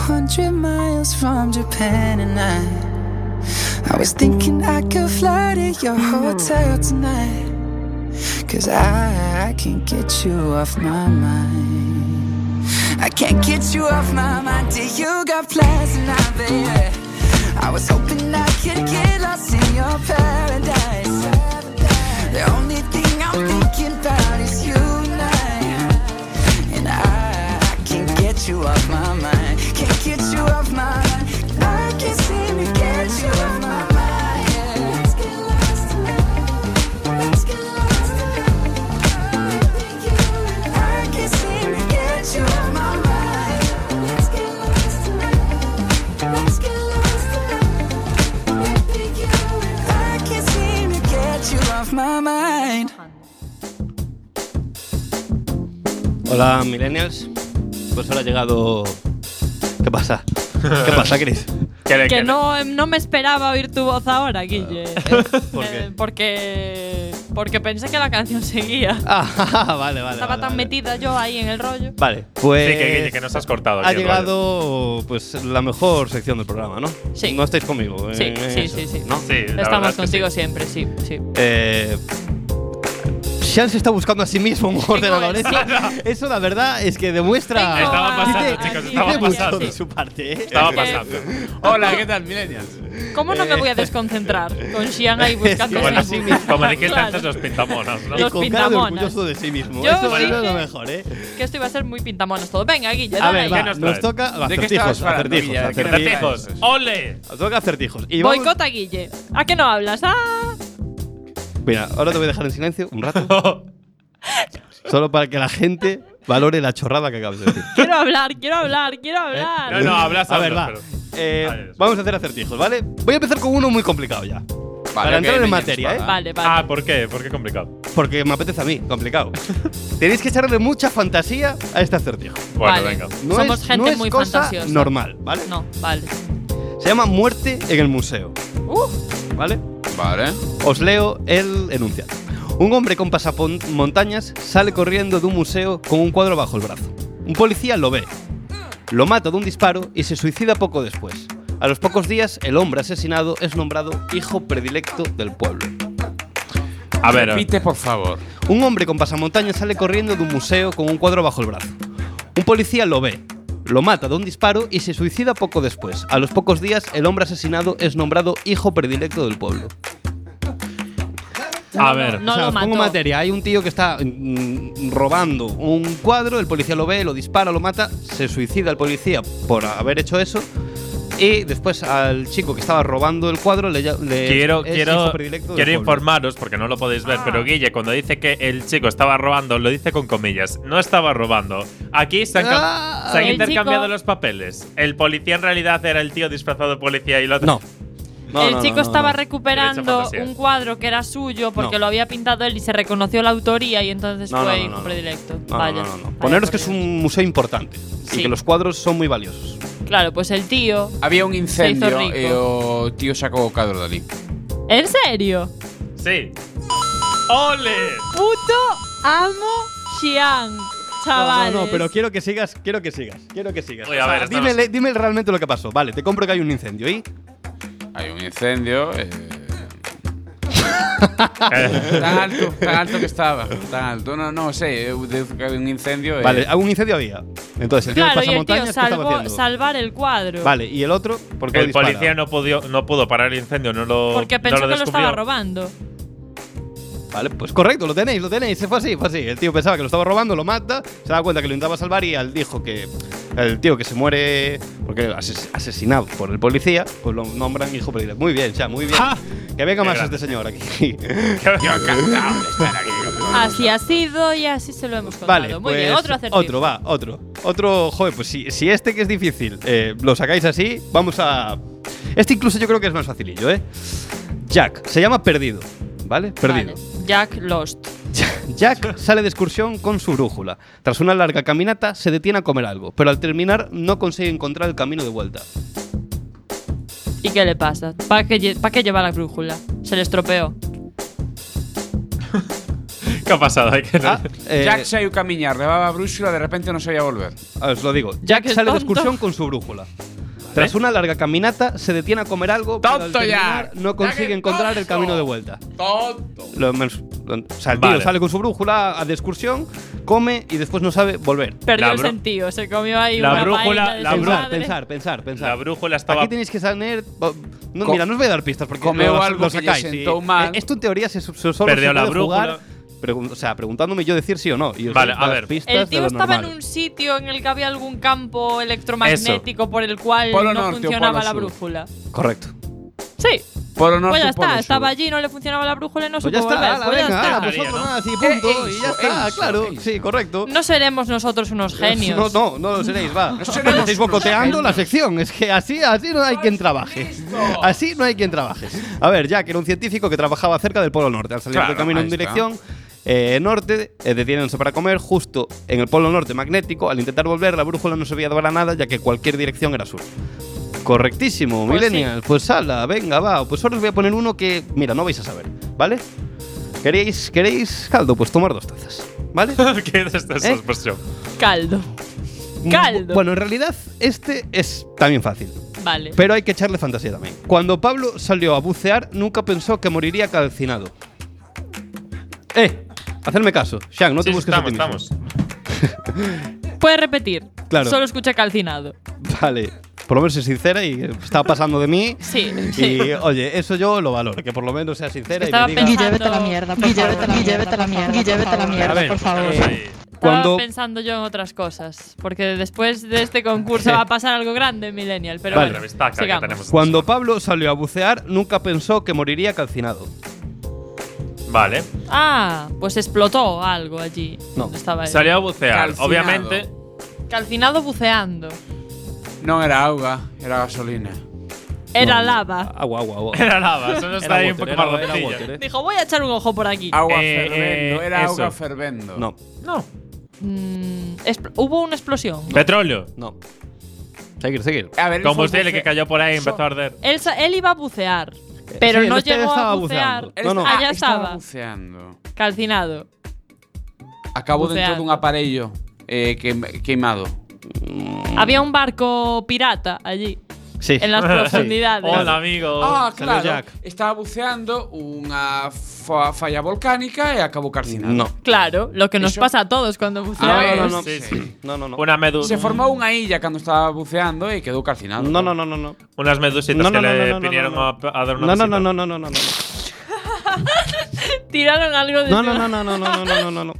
Hundred miles from Japan and I I was thinking I could fly to your hotel tonight. Cause I, I can't get you off my mind. I can't get you off my mind Do you got plans tonight, baby? I was hoping I could get lost in your paradise Hola, millennials. Pues ahora ha llegado. ¿Qué pasa? [LAUGHS] ¿Qué pasa, Chris? Que, no, no me esperaba oír tu voz ahora, Guille. [LAUGHS] ¿Por qué? Eh, porque, porque pensé que la canción seguía. [LAUGHS] Ah, vale, vale. Estaba vale, tan vale. metida yo ahí en el rollo. Vale, pues. Sí, que, Guille, que nos has cortado. Ha rollo. llegado pues la mejor sección del programa, ¿no? Sí. No estáis conmigo. Sí, en sí, eso, sí, sí. ¿no? Sí, Estamos contigo sí. siempre, sí, sí. Eh, Sean se está buscando a sí mismo un ordenador. sí. Eso, eso, la verdad, es que demuestra. Tengo Estaba a- pasando, a- chicos, a- estaba pasando. de su parte, ¿eh? Estaba pasando. Hola, ¿qué tal, millennials? ¿Cómo no me voy a desconcentrar con Xian ahí buscando Sí, Bueno, en Facebook? como dijiste Claro. antes, los pintamonos, ¿no? Y Los con cara de pintamonas. orgulloso de sí mismo. Yo Eso, dije eso es lo mejor, ¿eh? Que esto iba a ser muy pintamonos todo. Venga, Guille, A dale ver, ahí. va, ¿Qué nos nos toca ¿De qué acertijos, acertijos, acertijos. ¡Ole! Nos toca acertijos. Boicota, Guille. ¿A qué no hablas? ¡Ah! Mira, ahora te voy a dejar en silencio un rato. [LAUGHS] solo para que la gente valore la chorrada que acabas de decir. Quiero hablar, quiero hablar, quiero hablar. No, no, hablas, A ver, va. pero- Eh, Vale, vamos a hacer acertijos, ¿vale? Voy a empezar con uno muy complicado ya. Para ok, entrar en materia, ¿eh? Vale, vale. Ah, ¿por qué? ¿Por qué complicado? Porque me apetece a mí, complicado. [LAUGHS] Tenéis que echarle mucha fantasía a este acertijo. Bueno, Vale. venga. No Somos es, gente no es muy cosa fantasiosa. normal, ¿vale? No, vale. Se llama Muerte en el Museo, Uh, ¿vale? Vale. Os leo el enunciado. Un hombre con pasamontañas sale corriendo de un museo con un cuadro bajo el brazo. Un policía lo ve, lo mata de un disparo y se suicida poco después. A los pocos días, el hombre asesinado es nombrado hijo predilecto del pueblo. A ver, Repite, por favor. Un hombre con pasamontañas sale corriendo de un museo con un cuadro bajo el brazo. Un policía lo ve, lo mata de un disparo y se suicida poco después. A los pocos días, el hombre asesinado es nombrado hijo predilecto del pueblo. A ver. No o sea, lo os pongo mató. materia. Hay un tío que está mm, robando un cuadro, el policía lo ve, lo dispara, lo mata, se suicida el policía por haber hecho eso. Y después al chico que estaba robando el cuadro le, le Quiero, es quiero, hijo predilecto del quiero informaros, porque no lo podéis ver, pero Guille, cuando dice que el chico estaba robando, lo dice con comillas. No estaba robando. Aquí se han, Ah. se han intercambiado chico- los papeles. El policía en realidad era el tío disfrazado de policía y el otro. No. No, el no, chico no, no, estaba no. recuperando un cuadro que era suyo porque No. lo había pintado él y se reconoció la autoría y entonces fue no, hijo predilecto. No, Vaya. no, no, no. Vaya Poneros que es un museo importante Sí. y que los cuadros son muy valiosos. Claro, pues el tío. Había un incendio rico. e o tío sacou o cadro dali. ¿En serio? Sí. ¡Ole! Puto amo Xiang. Chavales. No, no, no, pero quiero que sigas, quiero que sigas, quiero que sigas. Oye, a ver, dime, estamos- dime realmente lo que pasó. Vale, te compro que hay un incendio y Hai un incendio eh, Eh, tan alto, tan alto que estaba, tan alto. No, no eu deduzo que había un incendio e Vale, un incendio había. Entonces, el tío Claro, de y el tío pasamontañas, ¿qué estaba salvó, haciendo? salvar el cuadro. Vale, y el otro, ¿por qué lo el dispara? policía no, pudo, no pudo parar el incendio, no lo. Porque no pensó lo que lo descubrió. estaba robando. Vale, pues correcto, lo tenéis, lo tenéis. Se fue así, fue así. El tío pensaba que lo estaba robando, lo mata, se da cuenta que lo intentaba salvar y al dijo que el tío que se muere porque ases- asesinado por el policía, pues lo nombran hijo predilecto. Muy bien, ya, muy bien. ¡Ja! Que venga Qué más este señor aquí. Yo encantado de estar aquí. Así ha sido y así se lo hemos contado. Vale, Muy pues bien, otro acertijo. otro, va, otro. Otro, joder, pues si, si este que es difícil eh, lo sacáis así, vamos a... Este incluso yo creo que es más facilillo, ¿eh? Jack, se llama Perdido, ¿vale? Perdido. Vale, Jack Lost. [LAUGHS] Jack sale de excursión con su brújula. Tras una larga caminata, se detiene a comer algo, pero al terminar no consigue encontrar el camino de vuelta. ¿Y qué le pasa? ¿Para qué, lle- pa' qué lleva la brújula? Se le estropeó. [LAUGHS] ¿Qué ha pasado? Hay que- Ah, eh, Jack saiu camiñar, levaba a brúxula, de repente non sabía volver. os lo digo. Jack es sale de tonto. excursión con su brújula. Tras una larga caminata, se detiene a comer algo, pero al terminar Jack. no consigue encontrar el camino de vuelta. Tonto. Lo o sea, el tío Vale. sale con su brújula a- de excursión, come y después no sabe volver. Perdió La el sentido, se comió ahí La una brújula- de la su bru- Pensar, madre. pensar, pensar, pensar. La brújula estaba. Aquí tenéis que saber. No, mira, no os voy a dar pistas porque comeu lo, algo lo que lle sacáis. sentou y- mal. eh, Esto en teoría se, se- solo Perdió se la puede jugar, brújula. pregun- o sea, preguntándome yo decir sí o no. Y os Vale, doy a ver. pistas El tío estaba en normal. un sitio en el que había algún campo electromagnético por el cual Polo no norte funcionaba la brújula. Correcto. Sí, Polo norte pues ya está, estaba allí, no le funcionaba la brújula y no Pues ya supo está, volver. Pues ya está. ala, pues otro ¿no? y punto. Eh, y ya eso, está, eso, claro. eso. Sí, correcto. No seremos nosotros unos genios. No, no, no lo seréis, va. No seremos Estáis bocoteando la sección. Es que así, así no hay quien trabaje. Así no hay quien trabaje. A ver, Jack era un científico que trabajaba cerca del Polo Norte. Al salir Claro, del camino en está. Eh, norte, eh, detiéndose para comer justo en el Polo Norte magnético. Al intentar volver, la brújula no servía para nada, ya que cualquier dirección era sur. Correctísimo, Pues Millennial. Pues ala, venga, va. Pues ahora os voy a poner uno que, mira, no vais a saber, ¿vale? ¿Queréis, queréis caldo? Pues tomar dos tazas, ¿vale? [LAUGHS] ¿Qué es esta ¿Eh? expresión? Caldo. Caldo. Bueno, en realidad, este es también fácil. Vale. Pero hay que echarle fantasía también. Cuando Pablo salió a bucear, nunca pensó que moriría calcinado. ¡Eh! Hacerme caso. Shang, no te Sí, busques a estamos, ti mismo. estamos. [LAUGHS] Puedes repetir. Claro. Solo escuché calcinado. Vale. Por lo menos es sincera y estaba pasando de mí. Sí, Y sí. oye, eso yo lo valoro, que por lo menos sea sincera Estaba y me diga. pensando- Guille, vete a la mierda, por Guille, favor. vete a la Guille, mierda, vete a la por mierda. favor. Guille, vete a la A mierda, por favor. Sí. Estaba Cuando- pensando yo en otras cosas. Porque después de este concurso va a pasar algo grande, Millennial. Pero Vale. bueno. Cuando Pablo salió a bucear, nunca pensó que moriría calcinado. Vale. Ah, pues explotó algo allí. No. Estaba él. Salió a bucear. Calcinado. Obviamente. Calcinado buceando. Non era auga, era gasolina. Era No, lava. Agua, agua, agua. Era lava. Eso no está ahí un water, poco era- water, eh. Dijo, voy a echar un ojo por aquí. Agua Eh, fervendo, eh, era eso. auga fervendo. No, No. Mm, expl- Hubo una explosión. Petróleo. no. Seguir, seguir. A ver, él Combustible que cayó por ahí y empezó a arder. Él, sa- él iba a bucear. Pero Sí, no llegó estaba a bucear. No, no. está- Ah, estaba estaba. buceando. Calcinado. Buceando. dentro dun aparello eh, que, queimado. Había un barco pirata allí. Sí. En las profundidades. Hola, amigo. Ah, claro. Jack. Estaba buceando unha fa falla volcánica e acabou calcinado. No. Claro, lo que nos Eso- pasa a todos cuando buceamos. ver, no, no, no. Sí, sí. No, no, no. Una medusa. Se formou unha illa cando estaba buceando e quedou calcinado. No, no, no, no, no. Unas medusitas No, no, que no, le no, no, vinieron no, A, a dar una No, no, no, no, no, no, no, no. Tiraron algo de No, no, no, no, no, no, no, no, no, no.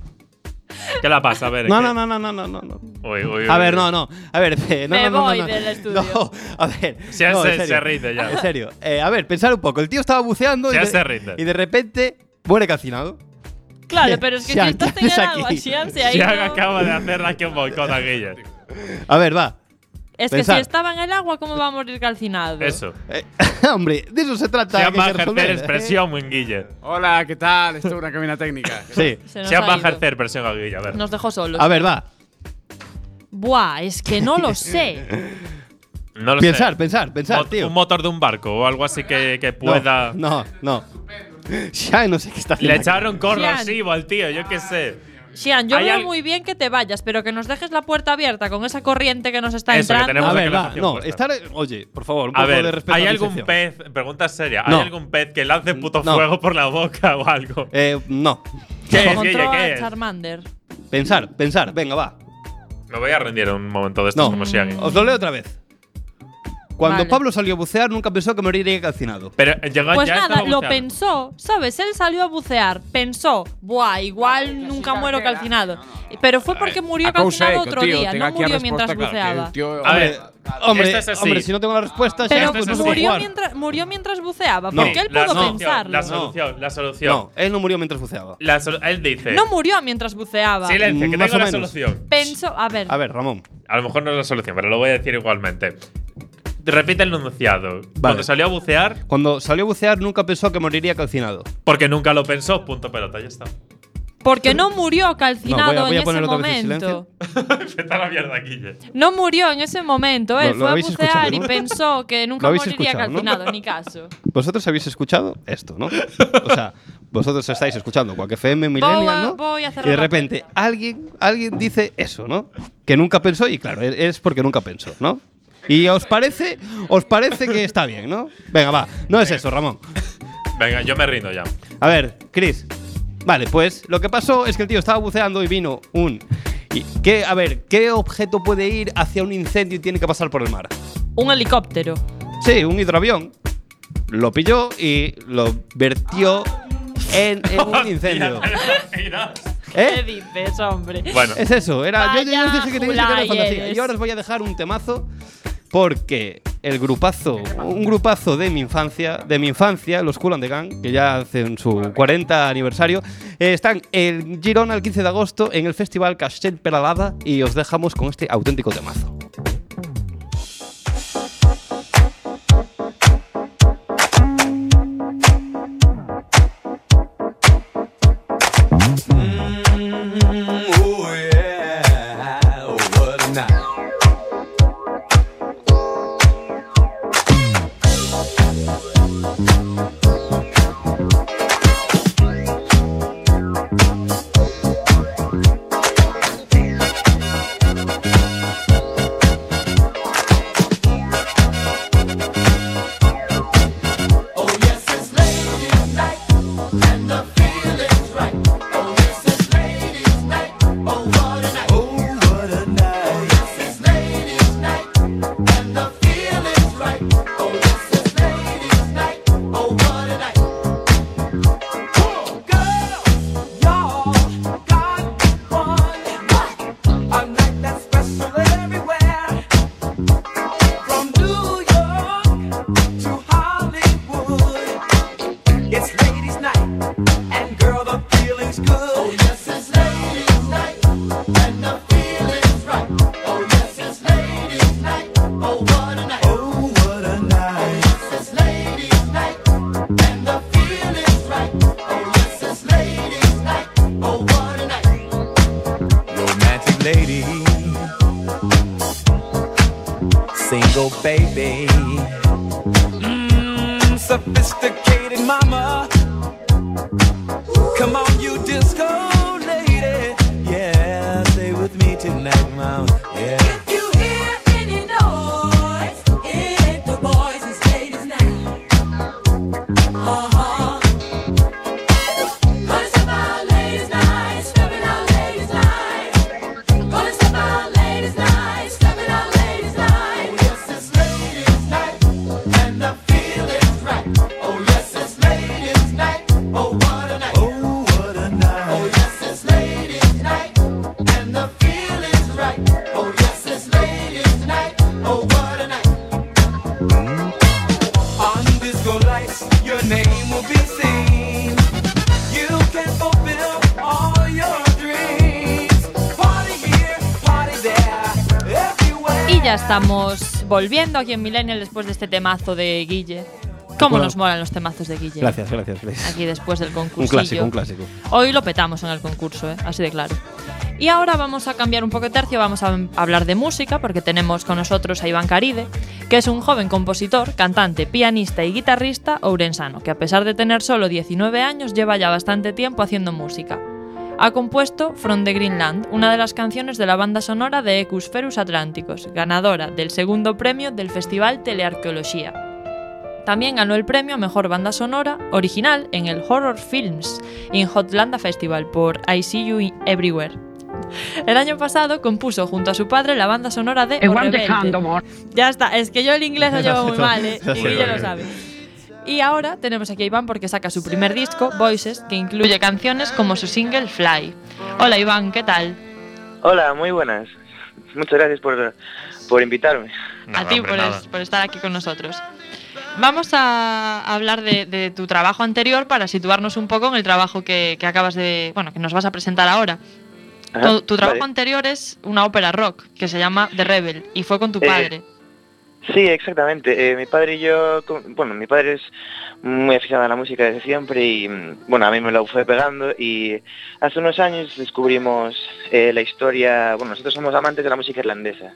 ¿Qué la pasa? A ver. No, ¿qué? no, no, no, no, no, no, no. Uy, uy, A uy, ver, uy. no, no. A ver, eh, no, Me no, no, voy no, del estudio. No, a ver. Se- no, se- se rinde ya. En serio. Eh, a ver, pensar un poco. El tío estaba buceando y Ya de, se rinde. y de repente muere calcinado. Claro, [LAUGHS] pero es que si estás ¿qué en el agua, aquí? Xian, si ahí Xian no- acaba de hacer aquí un boicot a Guille. A ver, va. Es que si estaba en el agua, ¿cómo va a morir calcinado? Eso. Eh, [LAUGHS] hombre, de eso se trata. Xian que va a hay que ejercer resolver, ¿eh? expresión muy en Guille. Hola, ¿qué tal? Esto es una cabina técnica. [LAUGHS] Sí. Se nos Xian ha va a ido. ejercer presión a Guille. A ver. Nos dejó solos. A ver, va. Buah, es que no lo [LAUGHS] sé. No lo Pensar, sé. pensar, pensar, Mo- tío. Un motor de un barco o algo así que, que No, pueda. No, no. Ya no sé qué está haciendo. Le echaron corrosivo al tío, yo qué sé. Xian, yo veo al- muy bien que te vayas, pero que nos dejes la puerta abierta con esa corriente que nos está Eso, que entrando. tenemos A la ver, va. No, estar. Oye, por favor, un A poco de respeto. ¿hay algún sección. pez? Pregunta seria. No. ¿Hay algún pez que lance puto No. fuego por la boca o algo? Eh, no. ¿Qué es, ¿Qué es? Charmander. Pensar, pensar. Venga, va. Me voy a rendir en un momento de estos No. como Xian. Os lo leo otra vez. Cuando Vale. Pablo salió a bucear, nunca pensó que moriría calcinado. Pero eh, llegó Pues ya nada, lo pensó, ¿sabes? Él salió a bucear, pensó, buah, igual nunca muero calcinado. Pero fue porque murió calcinado otro tío día, no murió mientras buceaba. A ver, Hombre, Esto es hombre, si no tengo la respuesta, Pero es pues no murió mientras, murió mientras buceaba, No, porque él La pudo solución, pensarlo. La solución, la solución. No, él no murió mientras buceaba. La sol- él dice. No murió mientras buceaba. Silencio, que tengo la solución. Pensó, a ver, A ver, Ramón. A lo mejor no es la solución, pero lo voy a decir igualmente. Repite el enunciado. Cuando salió a bucear, Cuando salió a bucear, nunca pensó que moriría calcinado. porque nunca lo pensó, punto pelota, ya está. porque no murió calcinado No, voy a- voy a en ese momento. [LAUGHS] Vete a la mierda, Guille. No murió en ese momento, él Lo- lo fue a bucear y pensó que [LAUGHS] nunca moriría calcinado, ni caso. [LAUGHS] Vosotros habéis escuchado esto, ¿no? O sea, vosotros estáis escuchando Quack FM Millennial, ¿no? voy a y de repente alguien, alguien dice eso, ¿no? Que nunca pensó y claro, e- es porque nunca pensó, ¿no? Y os parece, os parece que está bien, ¿no? Venga, va. No es eso, Ramón. Venga, yo me rindo ya. A ver, Chris. Vale, pues lo que pasó es que el tío estaba buceando y vino un. Y, ¿qué, a ver, ¿qué objeto puede ir hacia un incendio y tiene que pasar por el mar? Un helicóptero. Sí, un hidroavión. Lo pilló y lo vertió en, en un incendio. [LAUGHS] ¿Qué ¿Eh? dices, hombre? Bueno, Es eso, era. Yo, yo os dije que tenéis que tener fantasía. Y ahora os voy a dejar un temazo porque el grupazo, un grupazo de mi infancia, de mi infancia, los Cool and the Gang, que ya hacen su 40 aniversario, eh, están en Girona el 15 de agosto en el Festival Castell Peralada y os dejamos con este auténtico temazo. Volviendo aquí en Millennial después de este temazo de Guille. ¿Cómo nos molan los temazos de Guille? Gracias, gracias, gracias. Aquí después del Un concurso. clásico, un clásico. Hoy lo petamos en el concurso, ¿eh? así de claro. Y ahora vamos a cambiar un poco de tercio, vamos a hablar de música, porque tenemos con nosotros a Iván Caride, que es un joven compositor, cantante, pianista y guitarrista ourensano, que a pesar de tener solo 19 años, lleva ya bastante tiempo haciendo música. Ha compuesto From the Greenland, una de las canciones de la banda sonora de Ecusferus Atlánticos, ganadora del segundo premio del Festival Telearqueología. También ganó el premio a Mejor Banda Sonora Original en el Horror Films in Hotlanda Festival por I See You Everywhere. El año pasado compuso junto a su padre la banda sonora de O. Ya está, es que yo el inglés lo [LAUGHS] llevo muy mal, ¿eh? Y ya lo sabe. Y ahora tenemos aquí a Iván porque saca su primer disco, Voices, que incluye canciones como su single Fly. Hola Iván, ¿qué tal? Hola, muy buenas. Muchas gracias por, por invitarme. a ti por, es- por estar aquí con nosotros. Vamos a hablar de, de tu trabajo anterior para situarnos un poco en el trabajo que, que acabas de. Bueno, que nos vas a presentar ahora. Ajá, tu, tu trabajo vale. anterior es una ópera rock que se llama The Rebel y fue con tu Eh, padre. Sí, exactamente. Eh, mi padre y yo, bueno, mi padre es muy aficionado a la música desde siempre y, mm, bueno, a mí me lo fue pegando y hace unos años descubrimos eh, la historia, bueno, nosotros somos amantes de la música irlandesa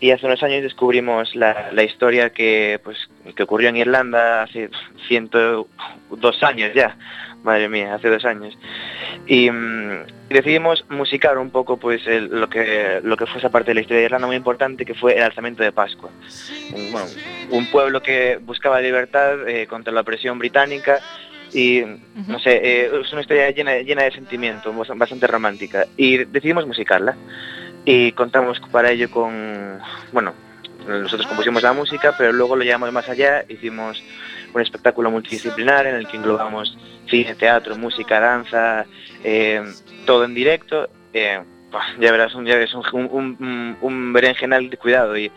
y hace unos años descubrimos la, la historia que, pues, que ocurrió en Irlanda hace 102 años ya, madre mía, hace dos años. Y, mm, decidimos musicar un poco pues el- lo que lo que fue esa parte de la historia de Irlanda muy importante que fue el alzamiento de Pascua. Un, bueno, un pueblo que buscaba libertad eh, contra la opresión británica y no sé eh, es una historia llena llena de sentimiento bas- bastante romántica. Y decidimos musicarla. Y contamos para ello con bueno nosotros compusimos la música pero luego lo llevamos más allá hicimos un espectáculo multidisciplinar en el que englobamos cine, teatro, música, danza, eh, todo en directo. eh, ya verás, un, ya ves un, un, un- un berenjenal de cuidado y,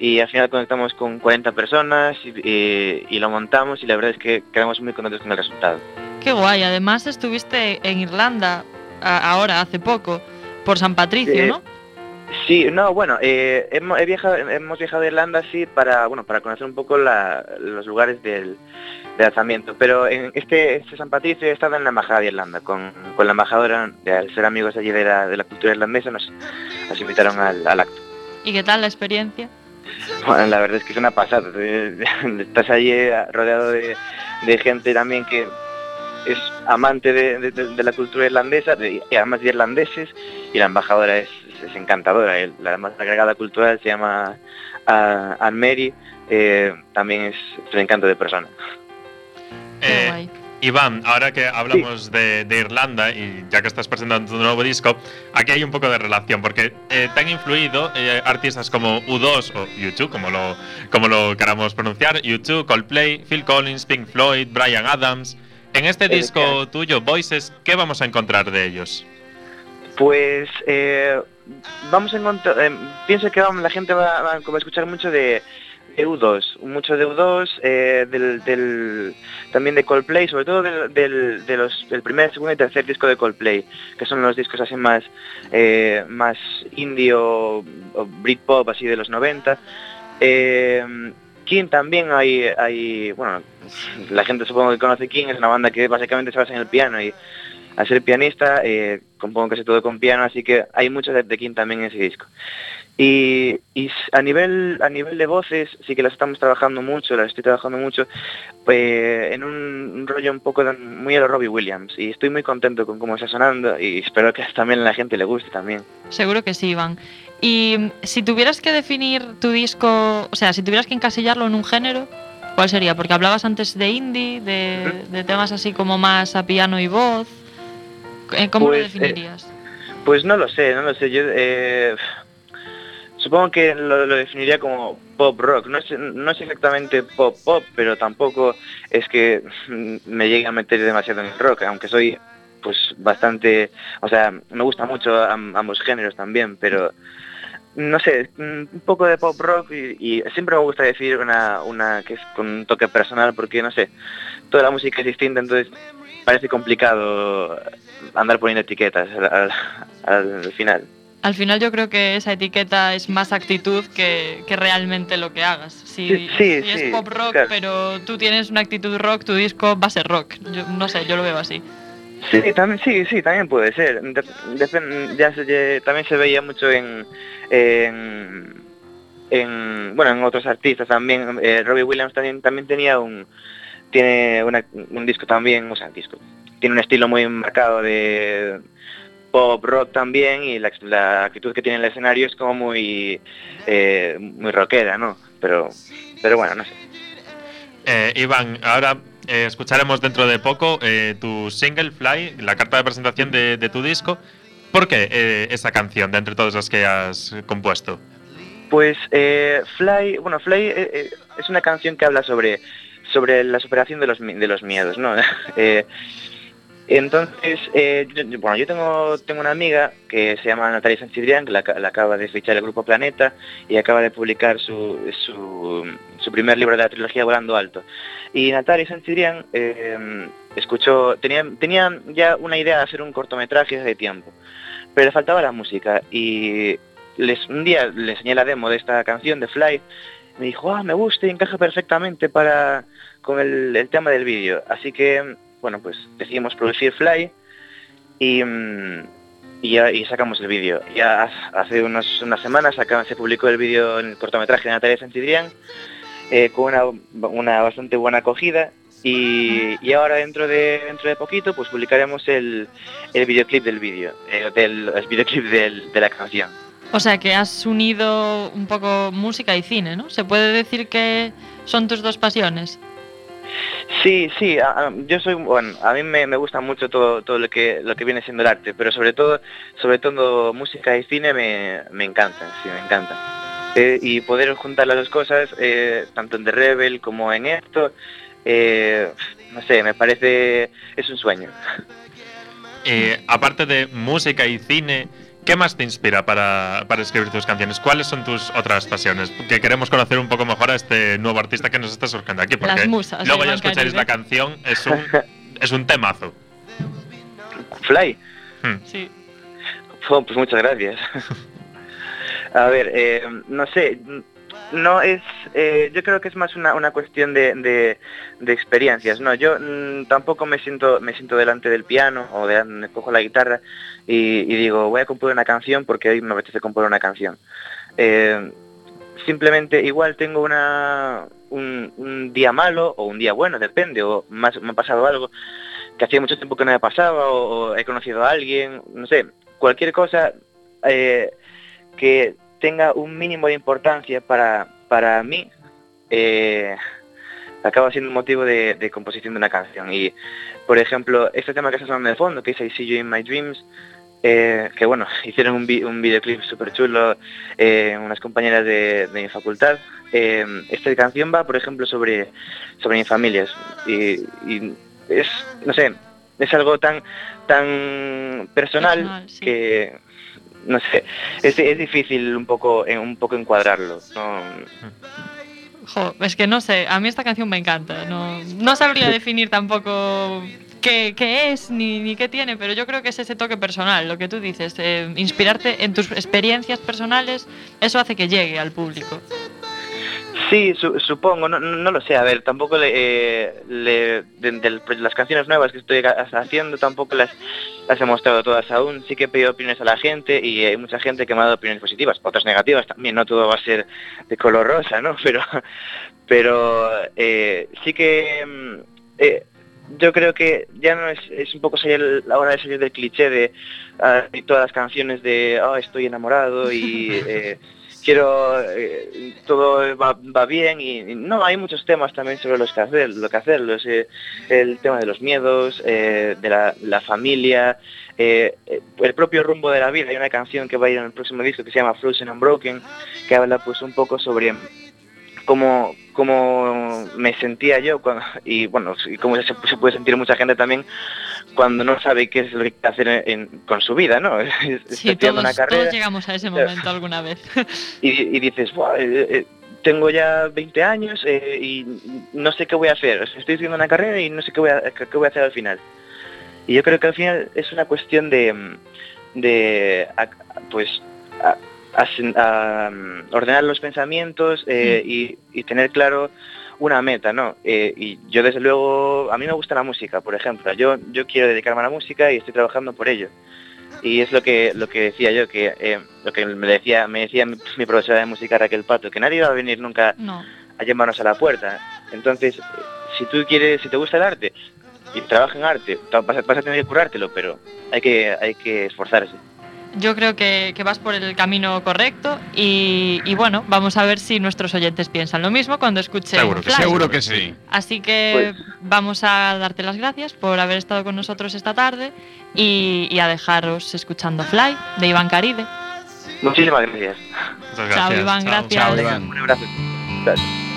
y al final conectamos con 40 personas y, y- y lo montamos y la verdad es que quedamos muy contentos con el resultado. Qué guay, además estuviste en Irlanda a- ahora, hace poco, por San Patricio, Eh, ¿no? Sí, no, bueno, eh, hemos, he viajado, hemos viajado a Irlanda sí para, bueno, para conocer un poco la- los lugares del, del alzamiento, pero en este, este San Patricio he estado en la embajada de Irlanda con, con la embajadora, de, al ser amigos allí de la, de la cultura irlandesa, nos, nos invitaron al, al acto. ¿Y qué tal la experiencia? Bueno, la verdad es que es una pasada. eh, [LAUGHS] Estás allí eh, rodeado de, de gente también que es amante de, de- de- de la cultura irlandesa de- y además de irlandeses y la embajadora es, es encantadora. La más agregada cultural se llama ah, Anne Mary, eh, también es un encanto de persona. Eh, Iván, ahora que hablamos de, de Irlanda y ya que estás presentando tu nuevo disco, aquí hay un poco de relación porque eh, te han influido eh, artistas como U2 o U2, como lo, como lo queramos pronunciar, U2, Coldplay, Phil Collins, Pink Floyd, Brian Adams. En este disco tuyo, Voices, ¿qué vamos a encontrar de ellos? Pues eh, vamos a encontrar, eh, pienso que vamos- la gente va, va a escuchar mucho de U2, mucho de U2, eh, del, del- también de Coldplay, sobre todo del, del, de los, del primer, segundo y tercer disco de Coldplay, que son los discos así más, eh, más indie o, o Britpop, así de los 90. Eh, King también hay, hay, bueno, la gente supongo que conoce King, es una banda que básicamente se basa en el piano y al ser pianista eh, compongo casi todo con piano, así que hay mucho de, de King también en ese disco. Y, a nivel a nivel de voces sí que las estamos trabajando mucho, las estoy trabajando mucho eh, en un, rollo un poco de- muy a lo Robbie Williams y estoy muy contento con cómo está sonando y espero que también a la gente le guste también. Seguro que sí, Iván. Y mm, si tuvieras que definir tu disco, o sea, si tuvieras que encasillarlo en un género, ¿cuál sería? Porque hablabas antes de indie, de, de temas así como más a piano y voz. Eh, ¿Cómo Pues, lo eh, definirías? Pues no lo sé, no lo sé. Yo eh, supongo que lo, definiría como pop rock. No es, no es exactamente pop pop, pero tampoco es que [LAUGHS] me llegue a meter demasiado en el rock, aunque soy pues bastante, o sea, me gusta mucho am- ambos géneros también, pero no sé, un poco de pop rock y, siempre me gusta decir una, una que es con un toque personal porque no sé, toda la música es distinta, entonces parece complicado andar poniendo etiquetas al final. Al final yo creo que esa etiqueta es más actitud que, que realmente lo que hagas. Si, Sí, sí, es pop rock, claro. pero tú tienes una actitud rock, tu disco va a ser rock. Yo, no sé, yo lo veo así. Sí, también, sí, sí, también puede ser. De- ya se, también se veía mucho en, en, en, bueno, en otros artistas también. Eh, Robbie Williams también, también tenía un, tiene una- un disco también, o sea, disco. Tiene un estilo muy marcado de pop rock también y la, la actitud que tiene en el escenario es como muy, eh, muy rockera, ¿no? Pero, pero bueno, no sé. Eh, Iván, ahora eh, escucharemos dentro de poco eh, tu single Fly, la carta de presentación de, de tu disco. ¿Por qué esa canción de entre todas las que has compuesto? Pues eh, Fly, bueno, Fly es una canción que habla sobre, sobre la superación de los, de los miedos, ¿no? [LAUGHS] Entonces, eh, yo- bueno, yo tengo, tengo una amiga que se llama Natalia Sanchidrián, que la, ca- la acaba de fichar el Grupo Planeta y acaba de publicar su, su, primer libro de la trilogía Volando Alto. Y Natalia Sanchidrián eh, escuchó, tenía, tenía ya una idea de hacer un cortometraje hace tiempo, pero le faltaba la música y les, un día le enseñé la demo de esta canción de Fly, me dijo, ah, me gusta y encaja perfectamente para con el, el tema del vídeo. Así que, bueno, pues decidimos producir Fly y, mm, y, sacamos el vídeo. Ya ha- hace unos, unas semanas acá se publicó el vídeo en el cortometraje de Natalia Santidrián eh, con una, una bastante buena acogida y, y ahora dentro de dentro de poquito pues publicaremos el, el videoclip del vídeo, eh, del el videoclip de la canción. O sea que has unido un poco música y cine, ¿no? ¿Se puede decir que son tus dos pasiones? Sí, sí, yo soy, bueno, a mí me, gusta mucho todo, todo lo que lo que viene siendo el arte, pero sobre todo, sobre todo música y cine me, me encantan, sí, me encantan. Eh, y poder juntar las dos cosas, eh, tanto en The Rebel como en esto, eh, no sé, me parece, es un sueño. Aparte de música y cine, ¿qué más te inspira para, para escribir tus canciones? ¿Cuáles son tus otras pasiones? Que queremos conocer un poco mejor a este nuevo artista que nos está surgiendo aquí. Porque Las musas luego ya escucharéis la canción, es un, [LAUGHS] es un temazo. Fly. Hmm. Sí. Oh, pues muchas gracias. A ver, eh, no sé, no es, eh, yo creo que es más una, una cuestión de, de- de experiencias, ¿no? Yo mm, tampoco me siento, me siento delante del piano o de, me cojo la guitarra y, digo, voy a componer una canción porque hoy me apetece componer una canción. Eh, simplemente igual tengo una, un, día malo o un día bueno, depende, o más, me ha pasado algo que hacía mucho tiempo que no me pasaba o, he conocido a alguien, no sé, cualquier cosa eh, que tenga un mínimo de importancia para, para mí, eh, acaba siendo un motivo de, de composición de una canción. Y, por ejemplo, este tema que está sonando de fondo, que es I See You in My Dreams, eh, que bueno, [LAUGHS] hicieron un, vi- un videoclip súper chulo eh, unas compañeras de, de mi facultad. Eh, esta canción va, por ejemplo, sobre, sobre mis familias. Y, y es, no sé, es algo tan, tan personal, Personal, sí. que, no sé, es, es difícil un poco, un poco encuadrarlo. ¿no? Jo, es que no sé, a mí esta canción me encanta. No, no sabría [LAUGHS] definir tampoco qué, qué es ni, ni qué tiene, pero yo creo que es ese toque personal, lo que tú dices. eh, inspirarte en tus experiencias personales, eso hace que llegue al público. Sí, su- supongo, no, no lo sé, a ver, tampoco le, eh, de, de las canciones nuevas que estoy ha- haciendo tampoco las, las he mostrado todas aún, sí que he pedido opiniones a la gente y hay mucha gente que me ha dado opiniones positivas, otras negativas también, no todo va a ser de color rosa, ¿no? [LAUGHS] Pero, pero eh, sí que mm, eh, yo creo que ya no es, es un poco salir, la hora de salir del cliché de ah, todas las canciones de oh, estoy enamorado y [LAUGHS] eh, quiero eh, todo va, va bien y, y no hay muchos temas también sobre los que hacer lo que hacerlos eh, el tema de los miedos de la, la familia el propio rumbo de la vida. Hay una canción que va a ir en el próximo disco que se llama Frozen Unbroken que habla pues un poco sobre cómo, cómo me sentía yo cuando, y bueno y cómo se, se puede sentir mucha gente también cuando no sabe qué es lo que hacer en- en- con su vida no [LAUGHS] Sí, estudiando todos, una carrera todos llegamos a ese momento [LAUGHS] alguna vez. y, y dices, "Buah, eh, eh, tengo ya 20 años eh, y no sé qué voy a hacer. Estoy haciendo una carrera y no sé qué voy, a, qué, voy a hacer al final. Y yo creo que al final es una cuestión de, de pues a, mm, ordenar los pensamientos eh, y, y tener claro una meta, ¿no? Eh, y yo desde luego, a mí me gusta la música, por ejemplo. Yo, yo quiero dedicarme a la música y estoy trabajando por ello. Y es lo que lo que decía yo, que eh, lo que me decía, me decía mi, mi profesora de música Raquel Pato, que nadie va a venir nunca No. a llamarnos a la puerta. Entonces, si tú quieres, si te gusta el arte y trabajas en arte, vas a, vas a tener que curártelo, pero hay que, hay que esforzarse. Yo creo que, que vas por el camino correcto y, y bueno, vamos a ver si nuestros oyentes piensan lo mismo cuando escuchen Seguro que, Flash. seguro que sí. Así que vamos a darte las gracias por haber estado con nosotros esta tarde y, y a dejaros escuchando Fly de Iván Caride. Muchísimas gracias. Muchas Chao, Iván, gracias. Chao, Iván. Un abrazo. Chao.